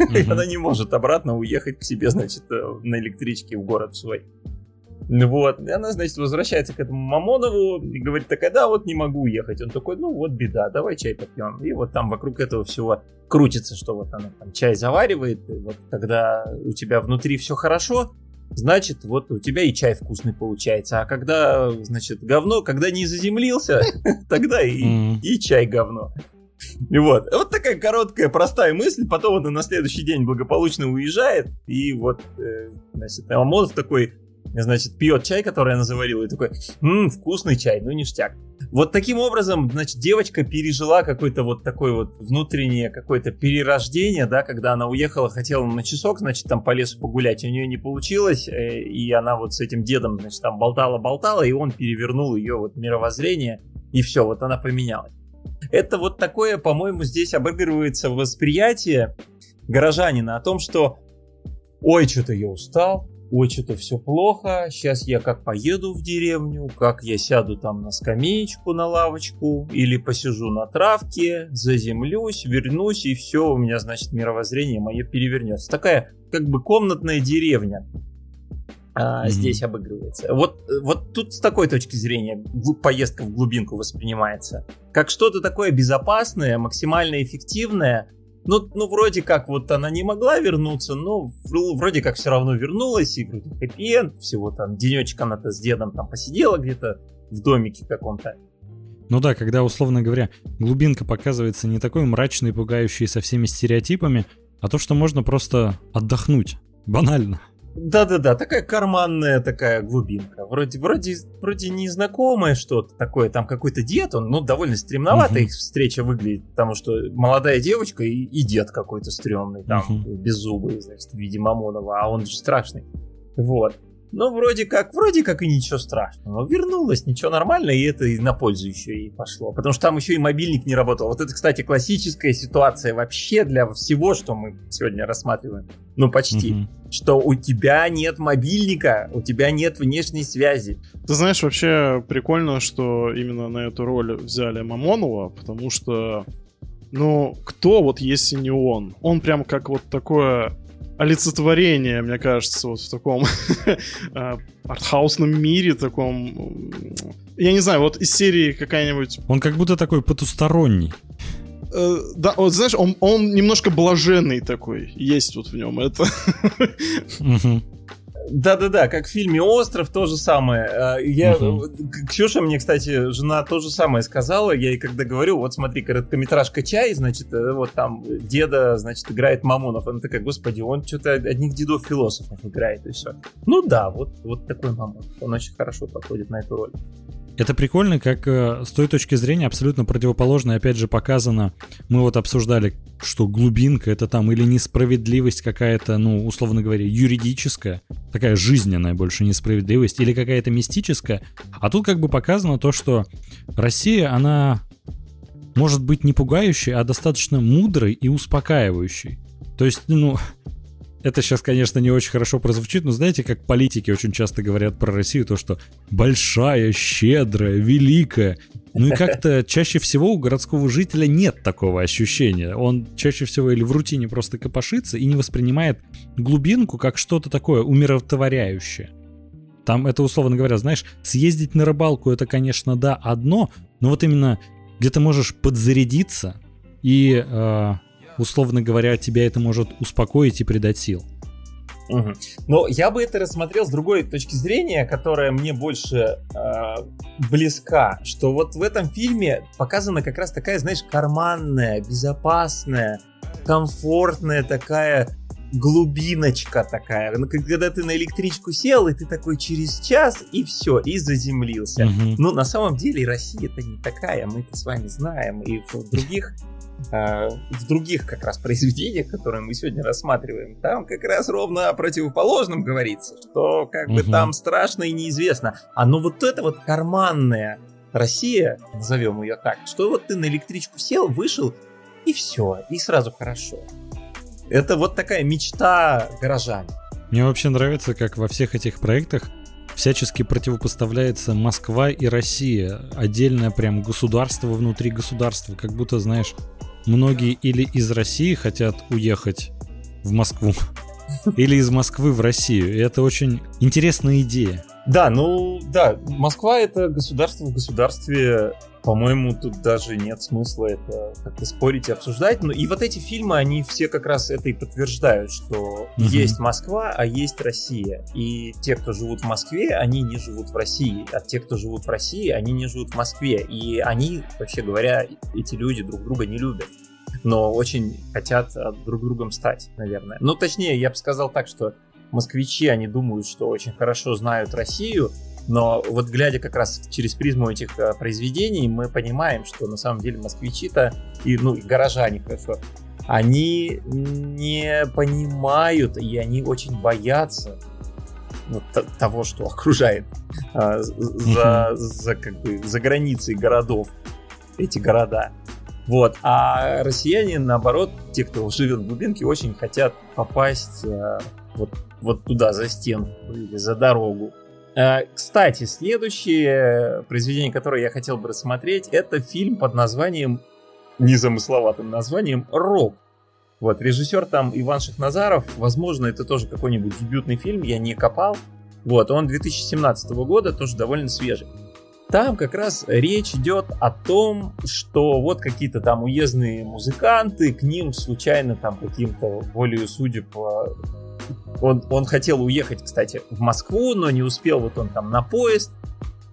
Она не может обратно уехать к себе, значит, э, на электричке в город свой. Вот. И она, значит, возвращается к этому Мамонову и говорит такая, да, вот не могу уехать. Он такой, ну вот беда, давай чай попьем. И вот там вокруг этого всего крутится, что вот она там чай заваривает. И вот когда у тебя внутри все хорошо, значит, вот у тебя и чай вкусный получается. А когда, значит, говно, когда не заземлился, тогда и, чай говно. И вот. Вот такая короткая, простая мысль. Потом он на следующий день благополучно уезжает. И вот, э, значит, Амонов такой, значит, пьет чай, который она заварила, и такой, ммм, вкусный чай, ну ништяк. Вот таким образом, значит, девочка пережила какое-то вот такое вот внутреннее какое-то перерождение, да, когда она уехала, хотела на часок, значит, там по лесу погулять, у нее не получилось, э, и она вот с этим дедом, значит, там болтала-болтала, и он перевернул ее вот мировоззрение, и все, вот она поменялась. Это вот такое, по-моему, здесь обыгрывается восприятие горожанина о том, что ой, что-то я устал, ой, что-то все плохо, сейчас я как поеду в деревню, как я сяду там на скамеечку, на лавочку, или посижу на травке, заземлюсь, вернусь, и все, у меня, значит, мировоззрение мое перевернется. Такая, как бы, комнатная деревня а, mm-hmm. здесь обыгрывается. Вот, вот тут с такой точки зрения поездка в глубинку воспринимается. Как что-то такое безопасное, максимально эффективное, ну, ну, вроде как вот она не могла вернуться, но вроде как все равно вернулась, и вроде хэппи всего там денечек она-то с дедом там посидела где-то в домике каком-то. Ну да, когда, условно говоря, глубинка показывается не такой мрачной, пугающей со всеми стереотипами, а то, что можно просто отдохнуть. Банально. Да-да-да, такая карманная такая глубинка. Вроде, вроде, вроде незнакомое что-то такое. Там какой-то дед, он, ну, довольно стремновато угу. их встреча выглядит, потому что молодая девочка и, и дед какой-то стрёмный, там, угу. беззубый, значит, в виде Мамонова, а он же страшный. Вот. Ну, вроде как, вроде как и ничего страшного. Вернулась, ничего нормально, и это и на пользу еще и пошло. Потому что там еще и мобильник не работал. Вот это, кстати, классическая ситуация вообще для всего, что мы сегодня рассматриваем. Ну, почти. Угу. Что у тебя нет мобильника, у тебя нет внешней связи. Ты знаешь, вообще прикольно, что именно на эту роль взяли Мамонова, потому что, ну, кто вот если не он? Он прям как вот такое олицетворение, мне кажется, вот в таком а, артхаусном мире, таком... Я не знаю, вот из серии какая-нибудь... Он как будто такой потусторонний. Uh, да, вот знаешь, он, он немножко блаженный такой, есть вот в нем это. uh-huh. Да-да-да, как в фильме «Остров» то же самое. А, я, угу. Ксюша мне, кстати, жена то же самое сказала. Я ей когда говорю, вот смотри, короткометражка «Чай», значит, э, вот там деда, значит, играет Мамонов. Она такая, господи, он что-то одних дедов-философов играет, и все. Ну да, вот, вот такой Мамонов. Он очень хорошо подходит на эту роль. Это прикольно, как э, с той точки зрения абсолютно противоположно, опять же, показано. Мы вот обсуждали, что глубинка это там или несправедливость какая-то, ну, условно говоря, юридическая, такая жизненная больше несправедливость, или какая-то мистическая. А тут как бы показано то, что Россия, она может быть не пугающей, а достаточно мудрой и успокаивающей. То есть, ну, это сейчас, конечно, не очень хорошо прозвучит, но знаете, как политики очень часто говорят про Россию, то, что большая, щедрая, великая. Ну и как-то чаще всего у городского жителя нет такого ощущения. Он чаще всего или в рутине просто копошится и не воспринимает глубинку как что-то такое умиротворяющее. Там это, условно говоря, знаешь, съездить на рыбалку это, конечно, да, одно, но вот именно где ты можешь подзарядиться и э, условно говоря, тебя это может успокоить и придать сил. Угу. Но я бы это рассмотрел с другой точки зрения, которая мне больше э, близка, что вот в этом фильме показана как раз такая, знаешь, карманная, безопасная, комфортная такая глубиночка такая. Ну, когда ты на электричку сел, и ты такой через час, и все, и заземлился. Угу. Ну, на самом деле Россия это не такая, мы это с вами знаем, и в других в других как раз произведениях, которые мы сегодня рассматриваем, там как раз ровно о противоположном говорится, что как бы там страшно и неизвестно. А ну вот это вот карманная Россия, назовем ее так, что вот ты на электричку сел, вышел, и все, и сразу хорошо. Это вот такая мечта горожан. Мне вообще нравится, как во всех этих проектах всячески противопоставляется Москва и Россия. Отдельное прям государство внутри государства. Как будто, знаешь, многие или из России хотят уехать в Москву, или из Москвы в Россию. И это очень интересная идея. Да, ну да, Москва это государство в государстве. По-моему, тут даже нет смысла это как-то спорить и обсуждать. Но и вот эти фильмы, они все как раз это и подтверждают, что mm есть Москва, а есть Россия. И те, кто живут в Москве, они не живут в России. А те, кто живут в России, они не живут в Москве. И они, вообще говоря, эти люди друг друга не любят но очень хотят а, друг другом стать, наверное. Ну, точнее, я бы сказал так, что москвичи, они думают, что очень хорошо знают Россию, но вот глядя как раз через призму этих э, произведений, мы понимаем, что на самом деле москвичи-то, и, ну, и горожане, хорошо, они не понимают, и они очень боятся вот, того, что окружает а, за, за, как бы, за границей городов эти города. Вот. А россияне, наоборот, те, кто живет в глубинке, очень хотят попасть а, вот, вот туда, за стенку или за дорогу. А, кстати, следующее произведение, которое я хотел бы рассмотреть, это фильм под названием, незамысловатым названием «Рок». Вот, режиссер там Иван Шахназаров, возможно, это тоже какой-нибудь дебютный фильм, я не копал. Вот, он 2017 года, тоже довольно свежий. Там как раз речь идет о том, что вот какие-то там уездные музыканты, к ним случайно там каким-то волею судеб он, он хотел уехать, кстати, в Москву, но не успел, вот он там на поезд,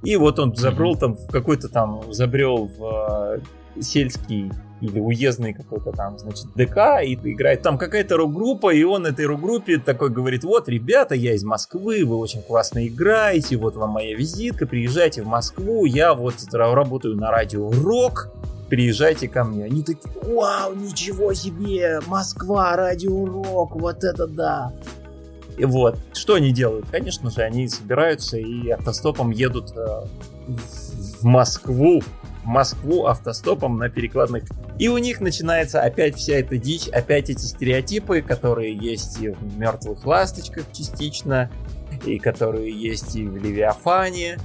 и вот он забрел там в какой-то там, забрел в э, сельский или уездный какой-то там, значит, ДК, и играет. Там какая-то рок-группа, и он этой рок-группе такой говорит, вот, ребята, я из Москвы, вы очень классно играете, вот вам моя визитка, приезжайте в Москву, я вот работаю на радио Рок, приезжайте ко мне. Они такие, вау, ничего себе, Москва, радио Рок, вот это да. И вот, что они делают? Конечно же, они собираются и автостопом едут э, в Москву, в Москву автостопом на перекладных. И у них начинается опять вся эта дичь, опять эти стереотипы, которые есть и в «Мертвых ласточках» частично, и которые есть и в «Левиафане»,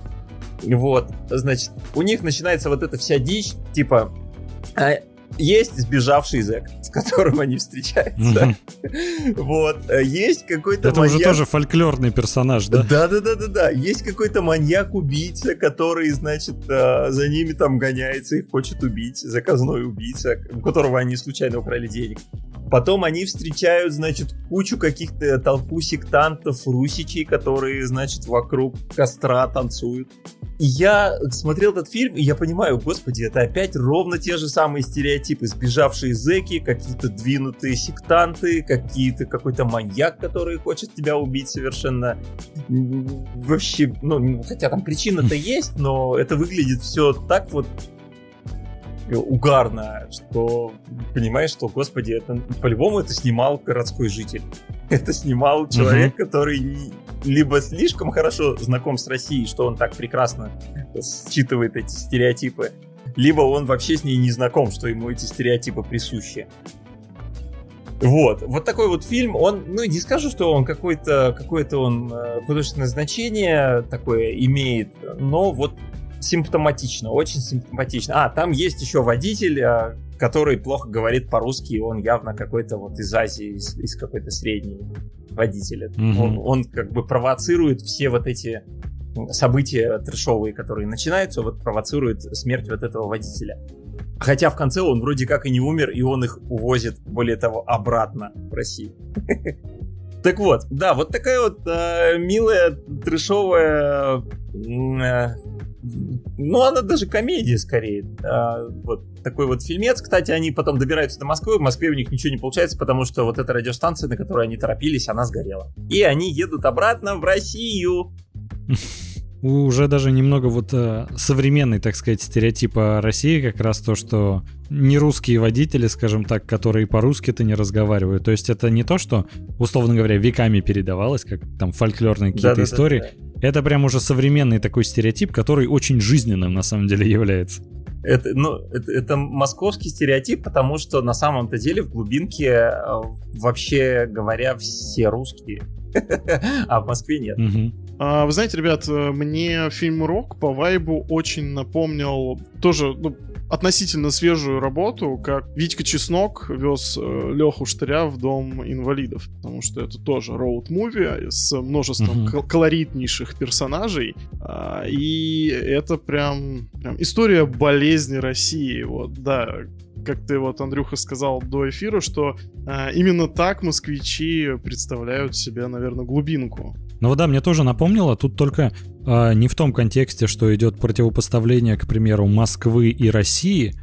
вот, значит, у них начинается вот эта вся дичь, типа, а, есть сбежавший зэк, с которым они встречаются. Вот. Э, есть какой-то Это уже тоже фольклорный персонаж, да? Да-да-да-да-да. Есть какой-то маньяк-убийца, который, значит, э, за ними там гоняется и хочет убить. Заказной убийца, у которого они случайно украли денег. Потом они встречают, значит, кучу каких-то толпу сектантов, русичей, которые, значит, вокруг костра танцуют. И я смотрел этот фильм, и я понимаю, господи, это опять ровно те же самые стереотипы. Сбежавшие зэки, какие-то двинутые сектанты, какие-то какой-то маньяк, который хочет тебя убить совершенно. Вообще, ну, хотя там причина-то есть, но это выглядит все так вот угарно, что понимаешь, что, господи, это по-любому это снимал городской житель. Это снимал человек, угу. который либо слишком хорошо знаком с Россией, что он так прекрасно считывает эти стереотипы, либо он вообще с ней не знаком, что ему эти стереотипы присущи. Вот, вот такой вот фильм, он, ну не скажу, что он какой-то, какое-то он э, художественное значение такое имеет, но вот симптоматично, очень симптоматично. А, там есть еще водитель, э, который плохо говорит по-русски, он явно какой-то вот из Азии, из, из какой-то средней водителя. Mm-hmm. Он, он как бы провоцирует все вот эти события трешовые, которые начинаются, вот провоцирует смерть вот этого водителя. Хотя в конце он вроде как и не умер, и он их увозит, более того, обратно в Россию. Так вот, да, вот такая вот э, милая, трешовая, э, ну, она даже комедия скорее. Э, вот такой вот фильмец. Кстати, они потом добираются до Москвы. В Москве у них ничего не получается, потому что вот эта радиостанция, на которой они торопились, она сгорела. И они едут обратно в Россию. Уже даже немного вот э, современный, так сказать, стереотип о России как раз то, что не русские водители, скажем так, которые по-русски-то не разговаривают. То есть это не то, что, условно говоря, веками передавалось, как там фольклорные какие-то да, истории. Да, да, да. Это прям уже современный такой стереотип, который очень жизненным на самом деле является. Это, ну, это, это московский стереотип, потому что на самом-то деле в глубинке, э, вообще говоря, все русские. А в Москве нет. А, вы знаете, ребят, э, мне фильм «Рок» по вайбу очень напомнил тоже, ну, относительно свежую работу, как Витька Чеснок вез э, Леху Штыря в дом инвалидов, потому что это тоже роуд-муви с множеством uh-huh. колоритнейших персонажей, а, и это прям, прям история болезни России, вот, да, как ты вот, Андрюха, сказал до эфира, что а, именно так москвичи представляют себе, наверное, глубинку. Ну да, мне тоже напомнило, тут только э, не в том контексте, что идет противопоставление, к примеру, Москвы и России,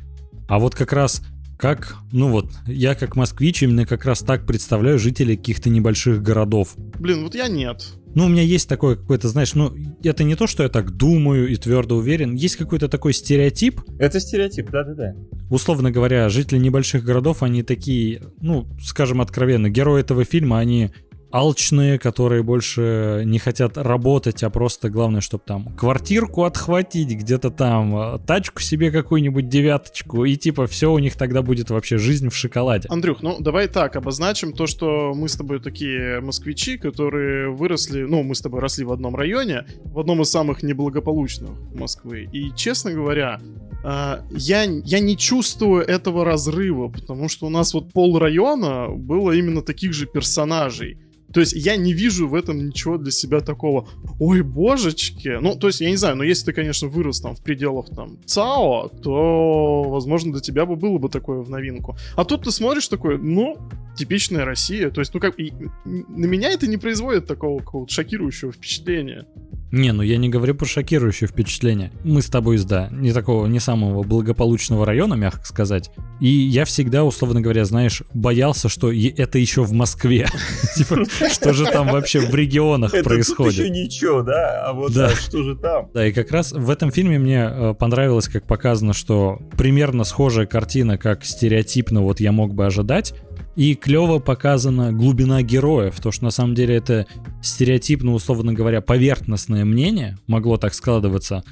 а вот как раз как, ну вот, я как москвич именно как раз так представляю жителей каких-то небольших городов. Блин, вот я нет. Ну, у меня есть такое какое-то, знаешь, ну, это не то, что я так думаю и твердо уверен. Есть какой-то такой стереотип. Это стереотип, да-да-да. Условно говоря, жители небольших городов, они такие, ну, скажем откровенно, герои этого фильма, они алчные, которые больше не хотят работать, а просто главное, чтобы там квартирку отхватить, где-то там э, тачку себе какую-нибудь девяточку, и типа все у них тогда будет вообще жизнь в шоколаде. Андрюх, ну давай так, обозначим то, что мы с тобой такие москвичи, которые выросли, ну мы с тобой росли в одном районе, в одном из самых неблагополучных Москвы. И, честно говоря, э, я, я не чувствую этого разрыва, потому что у нас вот пол района было именно таких же персонажей. То есть я не вижу в этом ничего для себя такого, ой, божечки. Ну, то есть я не знаю, но если ты, конечно, вырос там в пределах там ЦАО, то, возможно, для тебя бы было бы такое в новинку. А тут ты смотришь такой, ну, типичная Россия. То есть, ну как, и, на меня это не производит такого какого-то шокирующего впечатления. Не, ну я не говорю про шокирующее впечатление. Мы с тобой из, да, не такого, не самого благополучного района, мягко сказать. И я всегда, условно говоря, знаешь, боялся, что это еще в Москве. Типа, что же там вообще в регионах происходит. Еще ничего, да? А вот что же там? Да, и как раз в этом фильме мне э, понравилось, как показано, что примерно схожая картина, как стереотипно вот я мог бы ожидать, и клево показана глубина героев, то что на самом деле это стереотипно, условно говоря, поверхностное мнение, могло так складываться,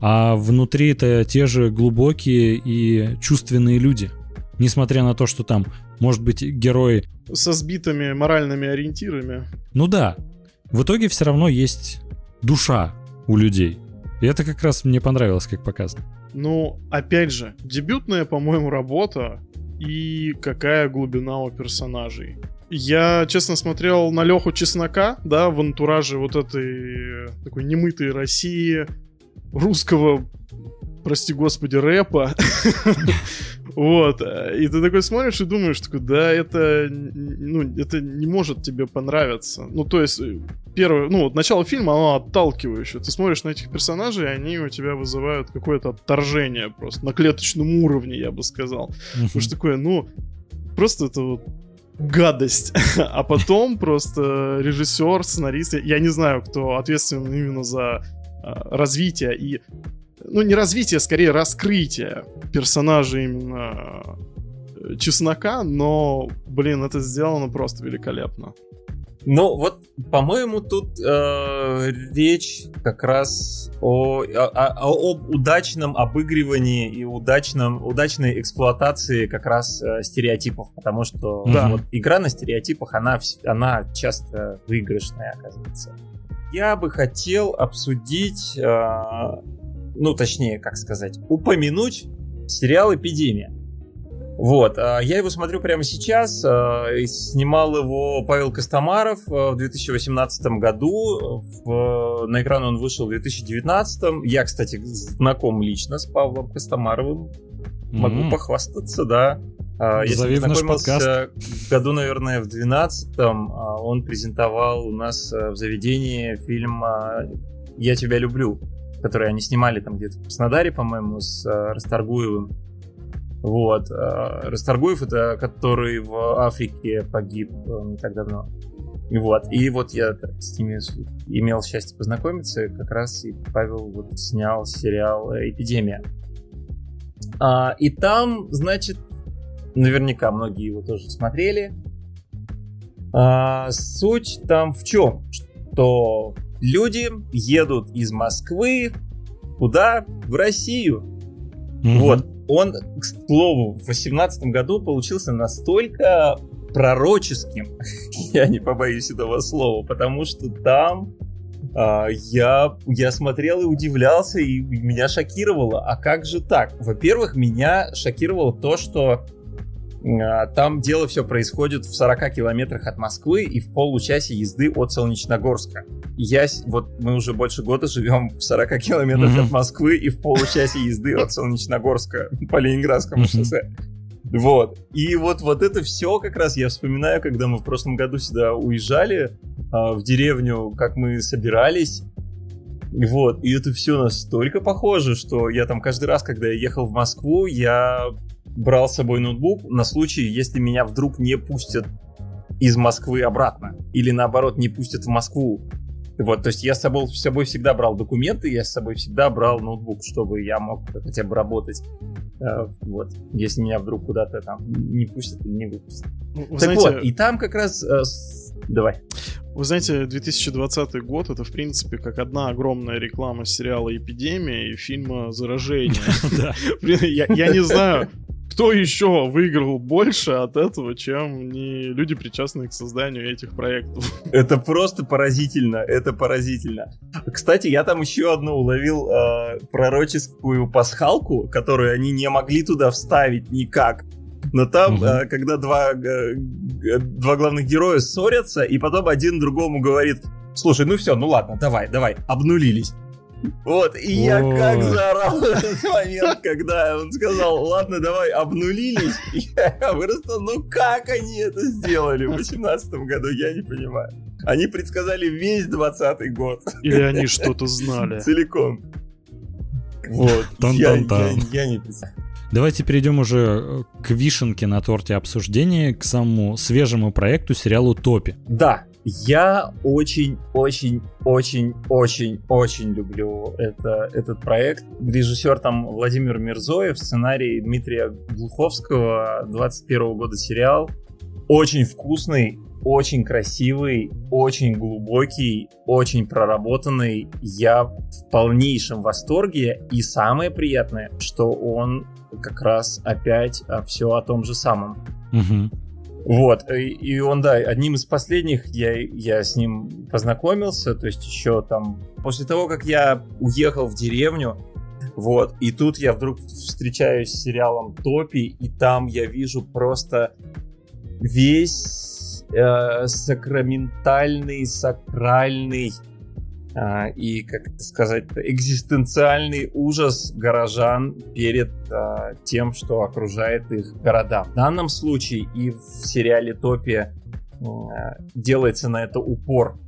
а внутри это те же глубокие и чувственные люди. Несмотря на то, что там, может быть, герои... Со сбитыми моральными ориентирами. Ну да. В итоге все равно есть душа у людей. И это как раз мне понравилось, как показано. Ну, опять же, дебютная, по-моему, работа и какая глубина у персонажей. Я, честно, смотрел на Леху Чеснока, да, в антураже вот этой такой немытой России, русского, прости господи, рэпа. Вот. И ты такой смотришь и думаешь, такой, да, это, ну, это не может тебе понравиться. Ну, то есть, первое, ну, вот начало фильма, оно отталкивающее. Ты смотришь на этих персонажей, и они у тебя вызывают какое-то отторжение просто на клеточном уровне, я бы сказал. Потому что такое, ну, просто это вот гадость. а потом просто режиссер, сценарист, я не знаю, кто ответственен именно за а, развитие и ну, не развитие, скорее раскрытие персонажа именно э, Чеснока, но, блин, это сделано просто великолепно. Ну, вот, по-моему, тут э, речь как раз о, о, о, об удачном обыгрывании и удачном, удачной эксплуатации как раз э, стереотипов, потому что да. вот, игра на стереотипах, она, она часто выигрышная, оказывается. Я бы хотел обсудить э, ну точнее, как сказать, упомянуть сериал «Эпидемия». Вот, а, я его смотрю прямо сейчас. А, снимал его Павел Костомаров а, в 2018 году. На экран он вышел в 2019. Я, кстати, знаком лично с Павлом Костомаровым. Могу mm-hmm. похвастаться, да. Я Зови в наш подкаст. В году, наверное, в 12-м он презентовал у нас в заведении фильм «Я тебя люблю» которые они снимали там где-то в Краснодаре, по-моему, с э, Расторгуевым. Вот. Э, Расторгуев это который в Африке погиб э, не так давно. Вот. И вот я с ними имел счастье познакомиться, как раз и Павел вот снял сериал «Эпидемия». А, и там, значит, наверняка многие его тоже смотрели. А, суть там в чем? Что люди едут из Москвы куда? В Россию. Mm-hmm. Вот. Он, к слову, в 2018 году получился настолько пророческим, я не побоюсь этого слова, потому что там А, я, я смотрел и удивлялся, и меня шокировало. А как же так? Во-первых, меня шокировало то, что там дело все происходит в 40 километрах от Москвы и в получасе езды от Солнечногорска. Я, вот мы уже больше года живем в 40 километрах mm-hmm. от Москвы и в получасе езды от Солнечногорска по Ленинградскому mm-hmm. шоссе. Вот. И вот, вот это все как раз я вспоминаю, когда мы в прошлом году сюда уезжали а, в деревню, как мы собирались. Вот, и это все настолько похоже, что я там каждый раз, когда я ехал в Москву, я брал с собой ноутбук на случай, если меня вдруг не пустят из Москвы обратно. Или наоборот, не пустят в Москву. Вот, то есть я с собой, с собой всегда брал документы, я с собой всегда брал ноутбук, чтобы я мог хотя бы работать. Э, вот, если меня вдруг куда-то там не пустят или не выпустят. Ну, так знаете, вот, и там как раз... Э. Давай. Вы знаете, 2020 год это, в принципе, как одна огромная реклама сериала «Эпидемия» и фильма «Заражение». Я не знаю, кто еще выиграл больше от этого, чем не люди, причастные к созданию этих проектов? Это просто поразительно, это поразительно. Кстати, я там еще одну уловил э, пророческую пасхалку, которую они не могли туда вставить никак. Но там, угу. э, когда два, э, два главных героя ссорятся, и потом один другому говорит, слушай, ну все, ну ладно, давай, давай, обнулились. Вот, и я как заорал в этот момент, когда он сказал, ладно, давай, обнулились. Я просто, ну как они это сделали в 2018 году, я не понимаю. Они предсказали весь 20 год. Или они что-то знали. Целиком. Вот, я, я, я не представляю. Давайте перейдем уже э, к вишенке на торте обсуждения, к самому свежему проекту сериалу Топи. Да, я очень-очень-очень-очень люблю это, этот проект. Режиссер там Владимир Мирзоев, сценарий Дмитрия Глуховского, 21 года сериал. Очень вкусный, очень красивый, очень глубокий, очень проработанный. Я в полнейшем восторге. И самое приятное, что он как раз опять все о том же самом. Угу. Вот, и он, да, одним из последних я, я с ним познакомился, то есть еще там, после того, как я уехал в деревню, вот, и тут я вдруг встречаюсь с сериалом Топи, и там я вижу просто весь э, сакраментальный, сакральный и, как это сказать, экзистенциальный ужас горожан перед а, тем, что окружает их города. В данном случае и в сериале Топия а, делается на это упор,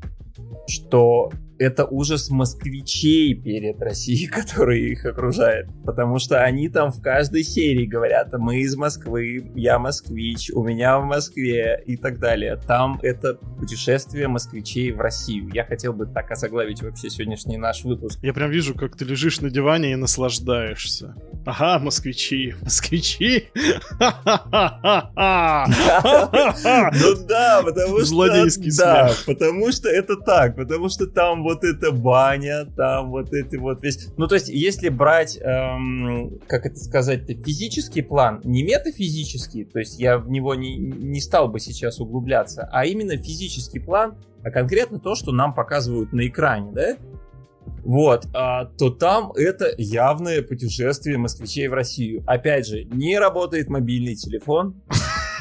что это ужас москвичей перед Россией, которые их окружает. Потому что они там в каждой серии говорят, мы из Москвы, я москвич, у меня в Москве и так далее. Там это путешествие москвичей в Россию. Я хотел бы так озаглавить вообще сегодняшний наш выпуск. Я прям вижу, как ты лежишь на диване и наслаждаешься. Ага, москвичи, москвичи. Ну да, потому что... Злодейский Да, потому что это так, потому что там вот эта баня, там вот эти вот весь... Ну, то есть, если брать, эм, как это сказать, физический план, не метафизический, то есть я в него не, не стал бы сейчас углубляться, а именно физический план, а конкретно то, что нам показывают на экране, да? Вот, а, то там это явное путешествие москвичей в Россию. Опять же, не работает мобильный телефон.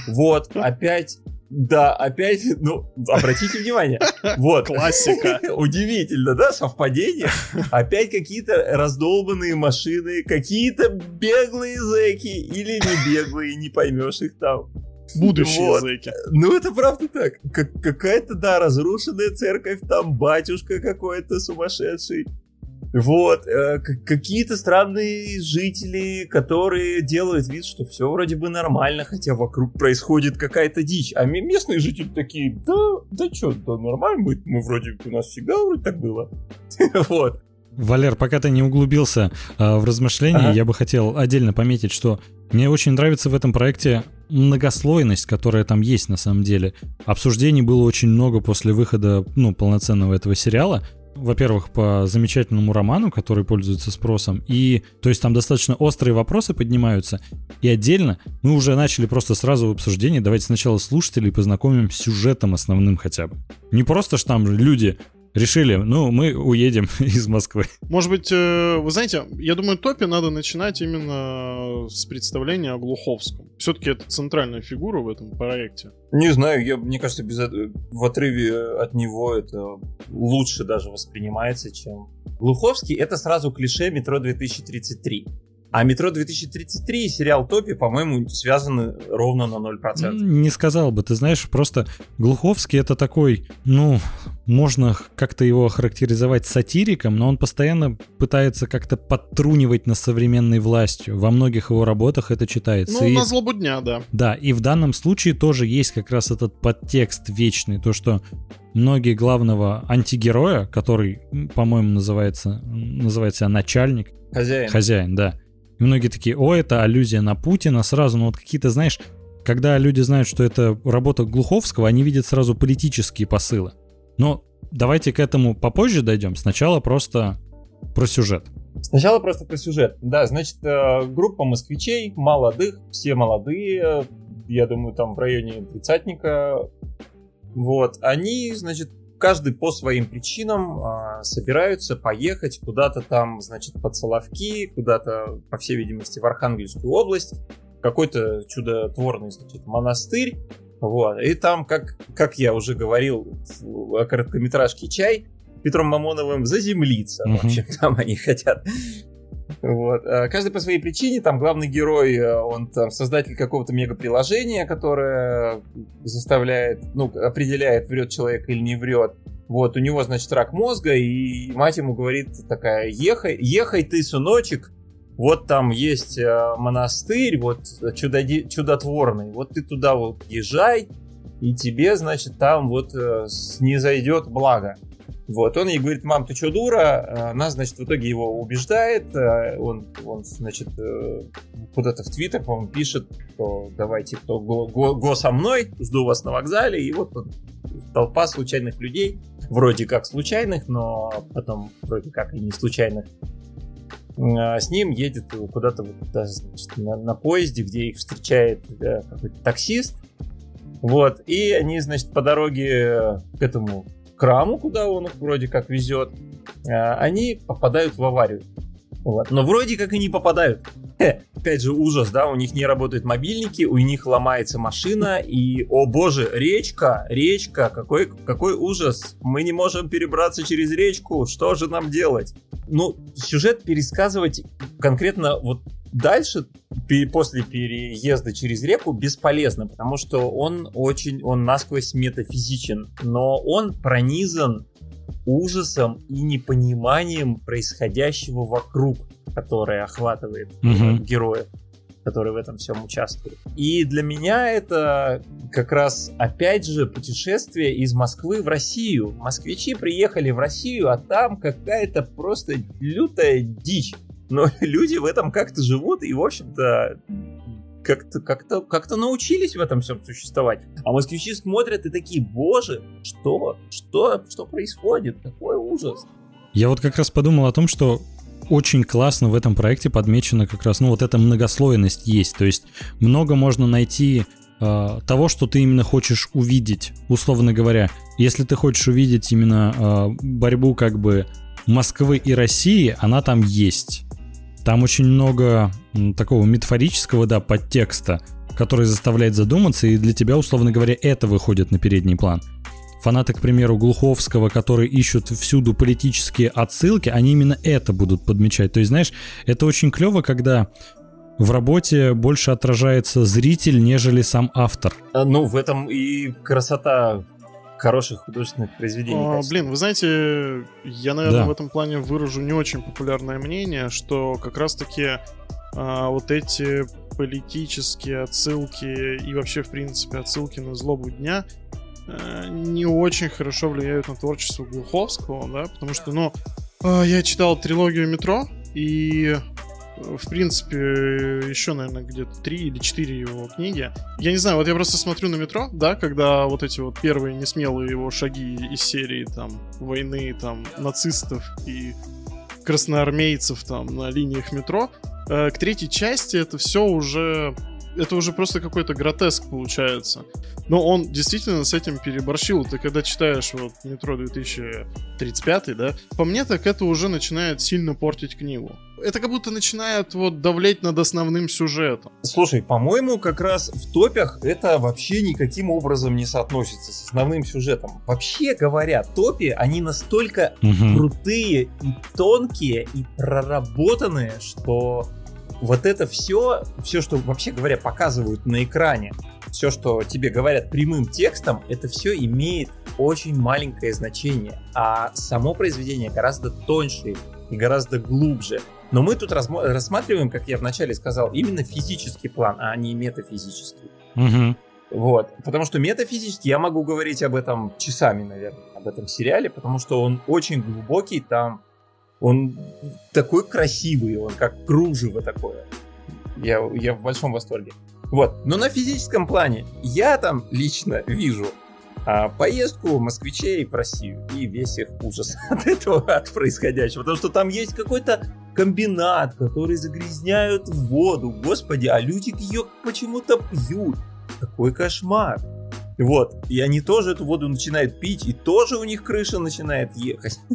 Вот, опять да, опять, ну, обратите внимание. Вот. Классика. Удивительно, да, совпадение. Опять какие-то раздолбанные машины, какие-то беглые зэки или не беглые, не поймешь их там. Будущие вот. зэки. Ну, это правда так. Как, какая-то, да, разрушенная церковь, там батюшка какой-то сумасшедший. Вот, э, какие-то странные жители, которые делают вид, что все вроде бы нормально, хотя вокруг происходит какая-то дичь. А местные жители такие, да, да что, да нормально, мы, мы вроде, у нас всегда вроде так было. Вот. Валер, пока ты не углубился э, в размышления, ага. я бы хотел отдельно пометить, что мне очень нравится в этом проекте многослойность, которая там есть на самом деле. Обсуждений было очень много после выхода ну, полноценного этого сериала во-первых, по замечательному роману, который пользуется спросом, и, то есть там достаточно острые вопросы поднимаются, и отдельно мы уже начали просто сразу в обсуждении, давайте сначала слушателей познакомим с сюжетом основным хотя бы. Не просто что там люди решили, ну, мы уедем из Москвы. Может быть, э, вы знаете, я думаю, топе надо начинать именно с представления о Глуховском. Все-таки это центральная фигура в этом проекте. Не знаю, я, мне кажется, без, в отрыве от него это лучше даже воспринимается, чем... Глуховский — это сразу клише «Метро 2033». А «Метро 2033» и сериал «Топи», по-моему, связаны ровно на 0%. Не сказал бы, ты знаешь, просто Глуховский это такой, ну, можно как-то его характеризовать сатириком, но он постоянно пытается как-то подтрунивать над современной властью. Во многих его работах это читается. Ну, и... на злобу дня, да. Да, и в данном случае тоже есть как раз этот подтекст вечный, то, что многие главного антигероя, который, по-моему, называется, называется начальник. Хозяин. Хозяин, да и многие такие, о, это аллюзия на Путина сразу, ну вот какие-то, знаешь, когда люди знают, что это работа Глуховского, они видят сразу политические посылы. Но давайте к этому попозже дойдем. Сначала просто про сюжет. Сначала просто про сюжет. Да, значит, э, группа москвичей, молодых, все молодые, я думаю, там в районе тридцатника. Вот, они, значит, каждый по своим причинам а, собираются поехать куда-то там, значит, под Соловки, куда-то, по всей видимости, в Архангельскую область, какой-то чудотворный, значит, монастырь, вот, и там, как, как я уже говорил о короткометражке «Чай», Петром Мамоновым заземлиться, uh-huh. в общем, там они хотят вот. А каждый по своей причине, там главный герой, э, он там создатель какого-то мега-приложения, которое заставляет, ну, определяет, врет человек или не врет. Вот, у него, значит, рак мозга, и мать ему говорит такая, ехай, ехай ты, сыночек, вот там есть э, монастырь, вот чудоди, чудотворный, вот ты туда вот езжай, и тебе, значит, там вот э, не зайдет благо. Вот, он ей говорит, мам, ты что, дура? Она, значит, в итоге его убеждает, э, он, он значит, э, куда-то в Твиттер, по-моему, пишет, что давайте, кто го, го, го со мной, жду вас на вокзале, и вот толпа случайных людей, вроде как случайных, но потом вроде как и не случайных, с ним едет куда-то вот, значит, на, на поезде, где их встречает да, какой-то таксист, вот, и они, значит, по дороге к этому краму, куда он их вроде как везет, а, они попадают в аварию. Вот. Но вроде как и не попадают. Хе, опять же, ужас, да, у них не работают мобильники, у них ломается машина, и, о боже, речка, речка, какой, какой ужас, мы не можем перебраться через речку, что же нам делать? Ну, сюжет пересказывать конкретно вот дальше, после переезда через реку, бесполезно, потому что он очень, он насквозь метафизичен, но он пронизан ужасом и непониманием происходящего вокруг, которое охватывает угу. героев которые в этом всем участвуют. И для меня это как раз, опять же, путешествие из Москвы в Россию. Москвичи приехали в Россию, а там какая-то просто лютая дичь но люди в этом как-то живут и, в общем-то, как-то как-то как-то научились в этом всем существовать. А москвичи смотрят и такие, боже, что, что, что происходит, какой ужас. Я вот как раз подумал о том, что очень классно в этом проекте подмечено как раз, ну вот эта многослойность есть, то есть много можно найти э, того, что ты именно хочешь увидеть, условно говоря. Если ты хочешь увидеть именно э, борьбу как бы Москвы и России, она там есть. Там очень много такого метафорического, да, подтекста, который заставляет задуматься, и для тебя, условно говоря, это выходит на передний план. Фанаты, к примеру, Глуховского, которые ищут всюду политические отсылки, они именно это будут подмечать. То есть, знаешь, это очень клево, когда в работе больше отражается зритель, нежели сам автор. А, ну, в этом и красота хороших художественных произведений. А, блин, вы знаете, я, наверное, да. в этом плане выражу не очень популярное мнение, что как раз-таки а, вот эти политические отсылки и вообще, в принципе, отсылки на злобу дня а, не очень хорошо влияют на творчество Глуховского, да, потому что, ну, а, я читал трилогию «Метро», и в принципе, еще, наверное, где-то три или четыре его книги. Я не знаю, вот я просто смотрю на метро, да, когда вот эти вот первые несмелые его шаги из серии там войны, там нацистов и красноармейцев там на линиях метро. Э, к третьей части это все уже это уже просто какой-то гротеск получается. Но он действительно с этим переборщил. Ты когда читаешь вот метро 2035, да, по мне так это уже начинает сильно портить книгу. Это как будто начинает вот давлеть над основным сюжетом. Слушай, по-моему, как раз в топях это вообще никаким образом не соотносится с основным сюжетом. Вообще говоря, топи, они настолько угу. крутые и тонкие и проработанные, что вот это все, все, что вообще говоря показывают на экране, все, что тебе говорят прямым текстом, это все имеет очень маленькое значение, а само произведение гораздо тоньше и гораздо глубже. Но мы тут рассматриваем, как я вначале сказал, именно физический план, а не метафизический. Угу. Вот. Потому что метафизически я могу говорить об этом часами, наверное, об этом сериале, потому что он очень глубокий, там он такой красивый, он как кружево такое. Я, я в большом восторге. Вот. Но на физическом плане я там лично вижу а, поездку москвичей в Россию и весь их ужас от этого, от происходящего. Потому что там есть какой-то комбинат, который загрязняют воду. Господи, а люди ее почему-то пьют. Какой кошмар. Вот. И они тоже эту воду начинают пить, и тоже у них крыша начинает ехать.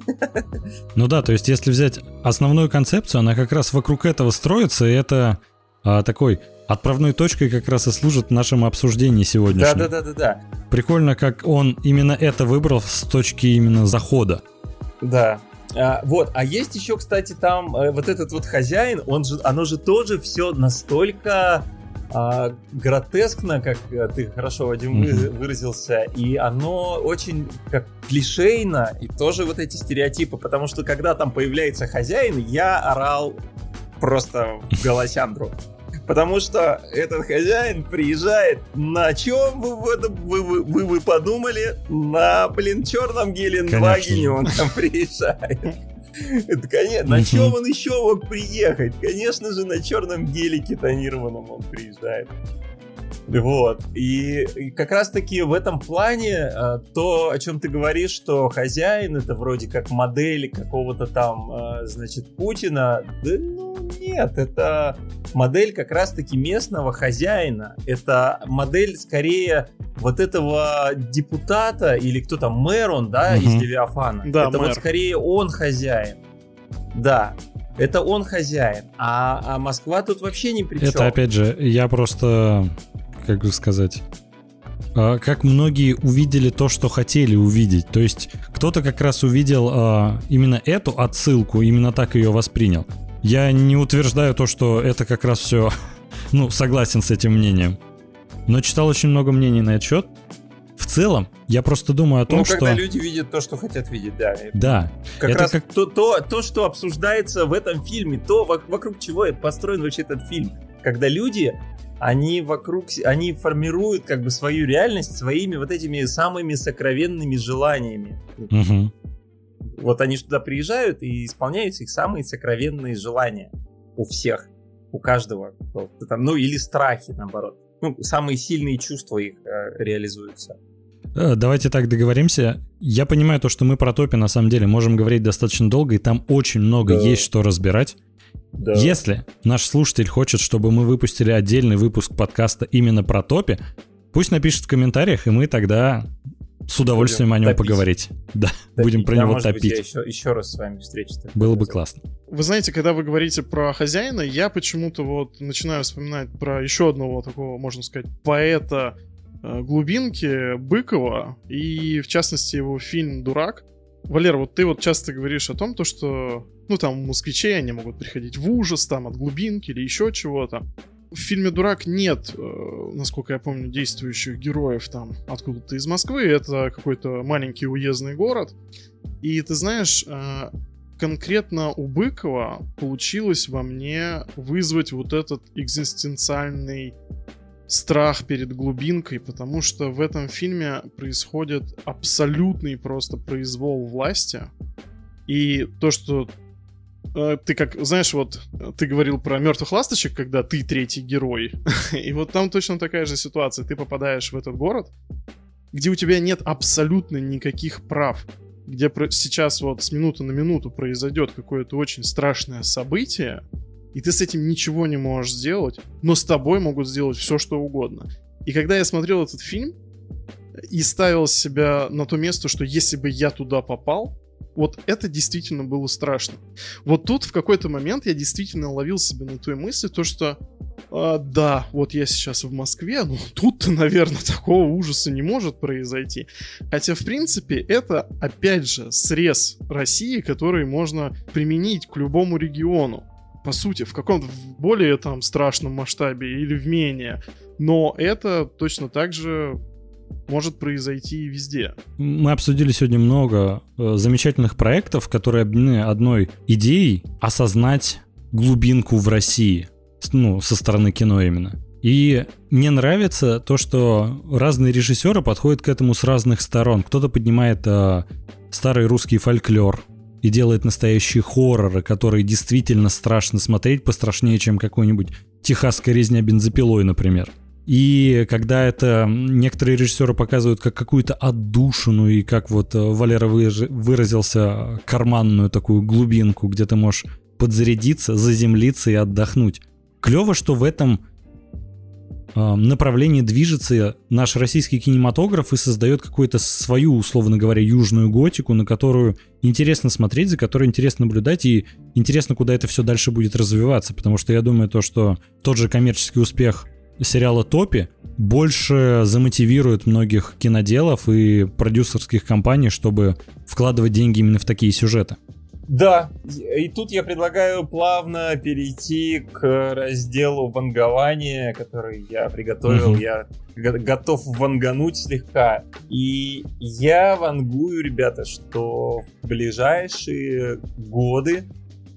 Ну да, то есть если взять основную концепцию, она как раз вокруг этого строится, и это а, такой отправной точкой как раз и служит нашему обсуждению сегодняшнему. Да, да, да, да, да. Прикольно, как он именно это выбрал с точки именно захода. Да. А, вот, а есть еще, кстати, там э, вот этот вот хозяин, он же, оно же тоже все настолько а, гротескно, как э, ты хорошо, Вадим, mm-hmm. выразился, и оно очень как клишейно, и тоже вот эти стереотипы, потому что когда там появляется хозяин, я орал просто в голосяндру. Потому что этот хозяин приезжает на чем вы, вы, вы, вы, вы подумали? На, блин, черном Гелендвагене он там приезжает. Это, конечно, на чем он еще мог приехать? Конечно же, на черном гелике тонированном он приезжает. Вот. И, и как раз-таки в этом плане э, то, о чем ты говоришь, что хозяин это вроде как модель какого-то там, э, значит, Путина. Да ну нет, это модель как раз-таки местного хозяина. Это модель скорее вот этого депутата или кто там, мэр он, да, угу. из Левиафана. Да, это мэр. вот скорее он хозяин. Да, это он хозяин, а, а Москва тут вообще ни при чем. Это опять же, я просто как бы сказать, а, как многие увидели то, что хотели увидеть. То есть кто-то как раз увидел а, именно эту отсылку, именно так ее воспринял. Я не утверждаю то, что это как раз все, ну, согласен с этим мнением. Но читал очень много мнений на этот счет. В целом, я просто думаю о том, ну, когда что... когда люди видят то, что хотят видеть, да. Да. Как это раз как... То, то, то, что обсуждается в этом фильме, то, вокруг чего построен вообще этот фильм. Когда люди они вокруг, они формируют как бы свою реальность своими вот этими самыми сокровенными желаниями. Угу. Вот они туда приезжают и исполняются их самые сокровенные желания у всех, у каждого, там, ну или страхи наоборот. Ну, самые сильные чувства их э, реализуются. Э, давайте так договоримся. Я понимаю то, что мы про топи на самом деле можем говорить достаточно долго, и там очень много да. есть что разбирать. Да. Если наш слушатель хочет, чтобы мы выпустили отдельный выпуск подкаста именно про топи, пусть напишет в комментариях, и мы тогда с удовольствием будем о нем топить. поговорить. Да, топить. будем про да, него топить. Быть, я еще, еще раз с вами встречусь. Было бы классно. Вы знаете, когда вы говорите про хозяина, я почему-то вот начинаю вспоминать про еще одного такого, можно сказать, поэта э, глубинки Быкова и, в частности, его фильм «Дурак». Валер, вот ты вот часто говоришь о том, то, что ну, там, москвичей, они могут приходить в ужас, там, от глубинки или еще чего-то. В фильме «Дурак» нет, э, насколько я помню, действующих героев там откуда-то из Москвы. Это какой-то маленький уездный город. И ты знаешь, э, конкретно у Быкова получилось во мне вызвать вот этот экзистенциальный страх перед глубинкой, потому что в этом фильме происходит абсолютный просто произвол власти. И то, что Э, ты как, знаешь, вот ты говорил про мертвых ласточек, когда ты третий герой. И вот там точно такая же ситуация. Ты попадаешь в этот город, где у тебя нет абсолютно никаких прав. Где сейчас вот с минуты на минуту произойдет какое-то очень страшное событие, и ты с этим ничего не можешь сделать, но с тобой могут сделать все, что угодно. И когда я смотрел этот фильм и ставил себя на то место, что если бы я туда попал, вот это действительно было страшно. Вот тут в какой-то момент я действительно ловил себя на той мысли, то что а, да, вот я сейчас в Москве, ну тут-то, наверное, такого ужаса не может произойти. Хотя, в принципе, это, опять же, срез России, который можно применить к любому региону. По сути, в каком-то более там страшном масштабе или в менее. Но это точно так же может произойти везде. Мы обсудили сегодня много э, замечательных проектов, которые объединены одной идеей осознать глубинку в России, ну, со стороны кино именно. И мне нравится то, что разные режиссеры подходят к этому с разных сторон. Кто-то поднимает э, старый русский фольклор и делает настоящие хорроры, которые действительно страшно смотреть, пострашнее, чем какой-нибудь техасская резня бензопилой, например. И когда это некоторые режиссеры показывают как какую-то отдушину и как вот э, Валера выразился, карманную такую глубинку, где ты можешь подзарядиться, заземлиться и отдохнуть. Клево, что в этом э, направлении движется наш российский кинематограф и создает какую-то свою, условно говоря, южную готику, на которую интересно смотреть, за которой интересно наблюдать и интересно, куда это все дальше будет развиваться, потому что я думаю то, что тот же коммерческий успех сериала «Топи» больше замотивирует многих киноделов и продюсерских компаний, чтобы вкладывать деньги именно в такие сюжеты. Да, и тут я предлагаю плавно перейти к разделу вангования, который я приготовил. Mm-hmm. Я готов вангануть слегка. И я вангую, ребята, что в ближайшие годы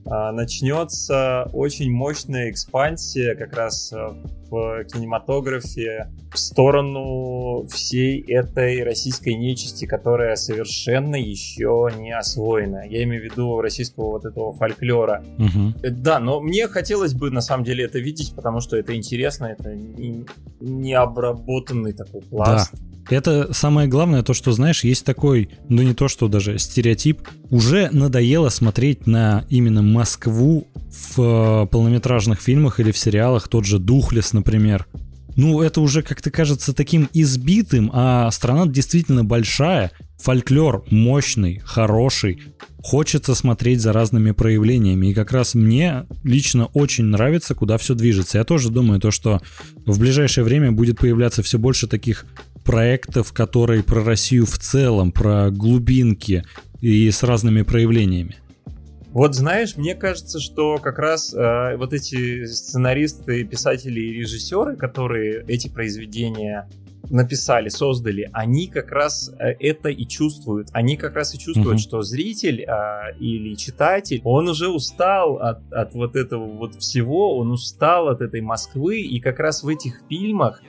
а, начнется очень мощная экспансия как раз а, в кинематографе в сторону всей этой российской нечисти, которая совершенно еще не освоена. Я имею в виду российского вот этого фольклора. Угу. Да, но мне хотелось бы на самом деле это видеть, потому что это интересно, это необработанный такой пласт. Да. Это самое главное, то, что, знаешь, есть такой, ну не то, что даже стереотип, уже надоело смотреть на именно Москву в э, полнометражных фильмах или в сериалах, тот же Духлес, например. Ну, это уже как-то кажется таким избитым, а страна действительно большая, фольклор мощный, хороший, хочется смотреть за разными проявлениями. И как раз мне лично очень нравится, куда все движется. Я тоже думаю, то, что в ближайшее время будет появляться все больше таких проектов, которые про Россию в целом, про глубинки и с разными проявлениями. Вот знаешь, мне кажется, что как раз э, вот эти сценаристы, писатели и режиссеры, которые эти произведения написали, создали, они как раз э, это и чувствуют. Они как раз и чувствуют, mm-hmm. что зритель э, или читатель, он уже устал от, от вот этого вот всего, он устал от этой Москвы, и как раз в этих фильмах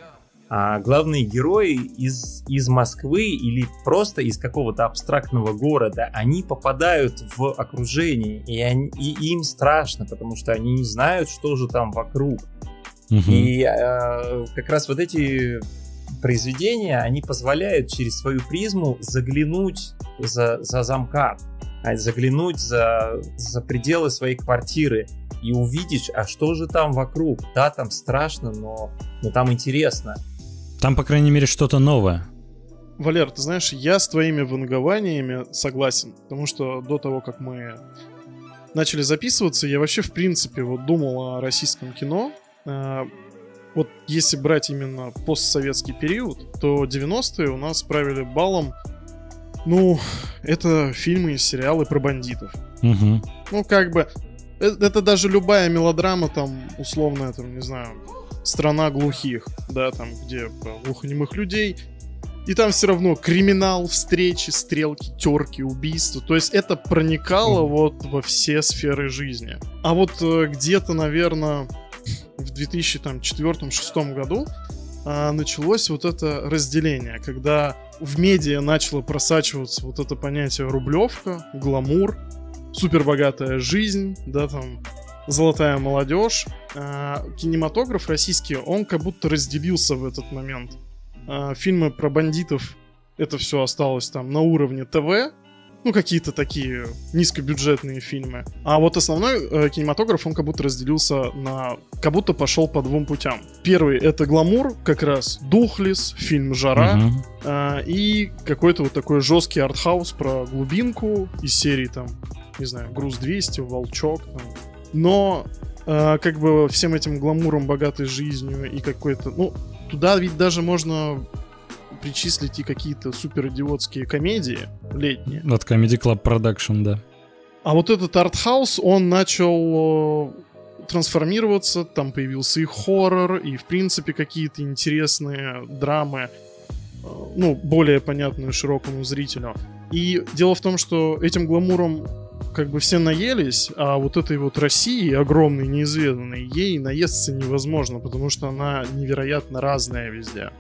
а главные герои из, из Москвы или просто из какого-то абстрактного города, они попадают в окружение, и, они, и им страшно, потому что они не знают, что же там вокруг. Угу. И э, как раз вот эти произведения, они позволяют через свою призму заглянуть за, за замкат, а заглянуть за, за пределы своей квартиры и увидеть, а что же там вокруг. Да, там страшно, но, но там интересно. Там, по крайней мере, что-то новое. Валер, ты знаешь, я с твоими вангованиями согласен, потому что до того, как мы начали записываться, я вообще, в принципе, вот думал о российском кино. А, вот если брать именно постсоветский период, то 90-е у нас правили балом ну, это фильмы и сериалы про бандитов. Угу. Ну, как бы, это, это даже любая мелодрама, там, условно, там, не знаю, страна глухих, да, там, где глухонемых людей, и там все равно криминал, встречи, стрелки, терки, убийства. То есть это проникало вот во все сферы жизни. А вот э, где-то, наверное, в 2004-2006 году а, началось вот это разделение, когда в медиа начало просачиваться вот это понятие рублевка, гламур, супербогатая жизнь, да, там, золотая молодежь. А, кинематограф российский, он как будто разделился в этот момент. А, фильмы про бандитов, это все осталось там на уровне ТВ, ну, какие-то такие низкобюджетные фильмы. А вот основной э, кинематограф, он как будто разделился на... Как будто пошел по двум путям. Первый — это гламур, как раз «Духлес», фильм «Жара», э, и какой-то вот такой жесткий артхаус про глубинку из серии, там, не знаю, «Груз-200», «Волчок», там. Но э, как бы всем этим гламуром, богатой жизнью и какой-то... Ну, туда ведь даже можно причислить и какие-то супер идиотские комедии летние. От Comedy Club Production, да. А вот этот артхаус, он начал э, трансформироваться, там появился и хоррор, и, в принципе, какие-то интересные драмы, э, ну, более понятные широкому зрителю. И дело в том, что этим гламуром как бы все наелись, а вот этой вот России, огромной, неизведанной, ей наесться невозможно, потому что она невероятно разная везде.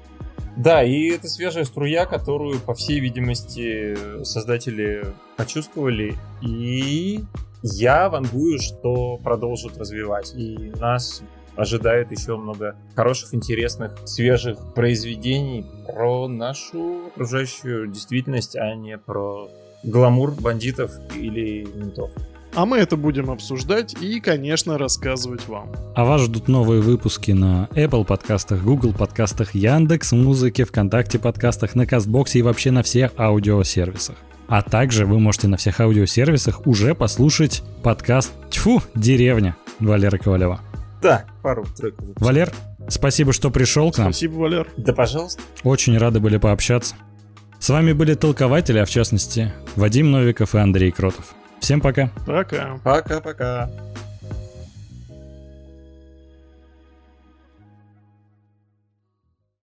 Да, и это свежая струя, которую, по всей видимости, создатели почувствовали. И я вангую, что продолжат развивать. И нас ожидает еще много хороших, интересных, свежих произведений про нашу окружающую действительность, а не про гламур бандитов или ментов. А мы это будем обсуждать и, конечно, рассказывать вам. А вас ждут новые выпуски на Apple подкастах, Google подкастах, Яндекс Музыке, ВКонтакте подкастах, на Кастбоксе и вообще на всех аудиосервисах. А также вы можете на всех аудиосервисах уже послушать подкаст «Тьфу, деревня» Валеры Ковалева. Да, пару-тройку. Валер, спасибо, что пришел к нам. Спасибо, Валер. Да, пожалуйста. Очень рады были пообщаться. С вами были толкователи, а в частности Вадим Новиков и Андрей Кротов. Всем пока. Пока. Пока-пока.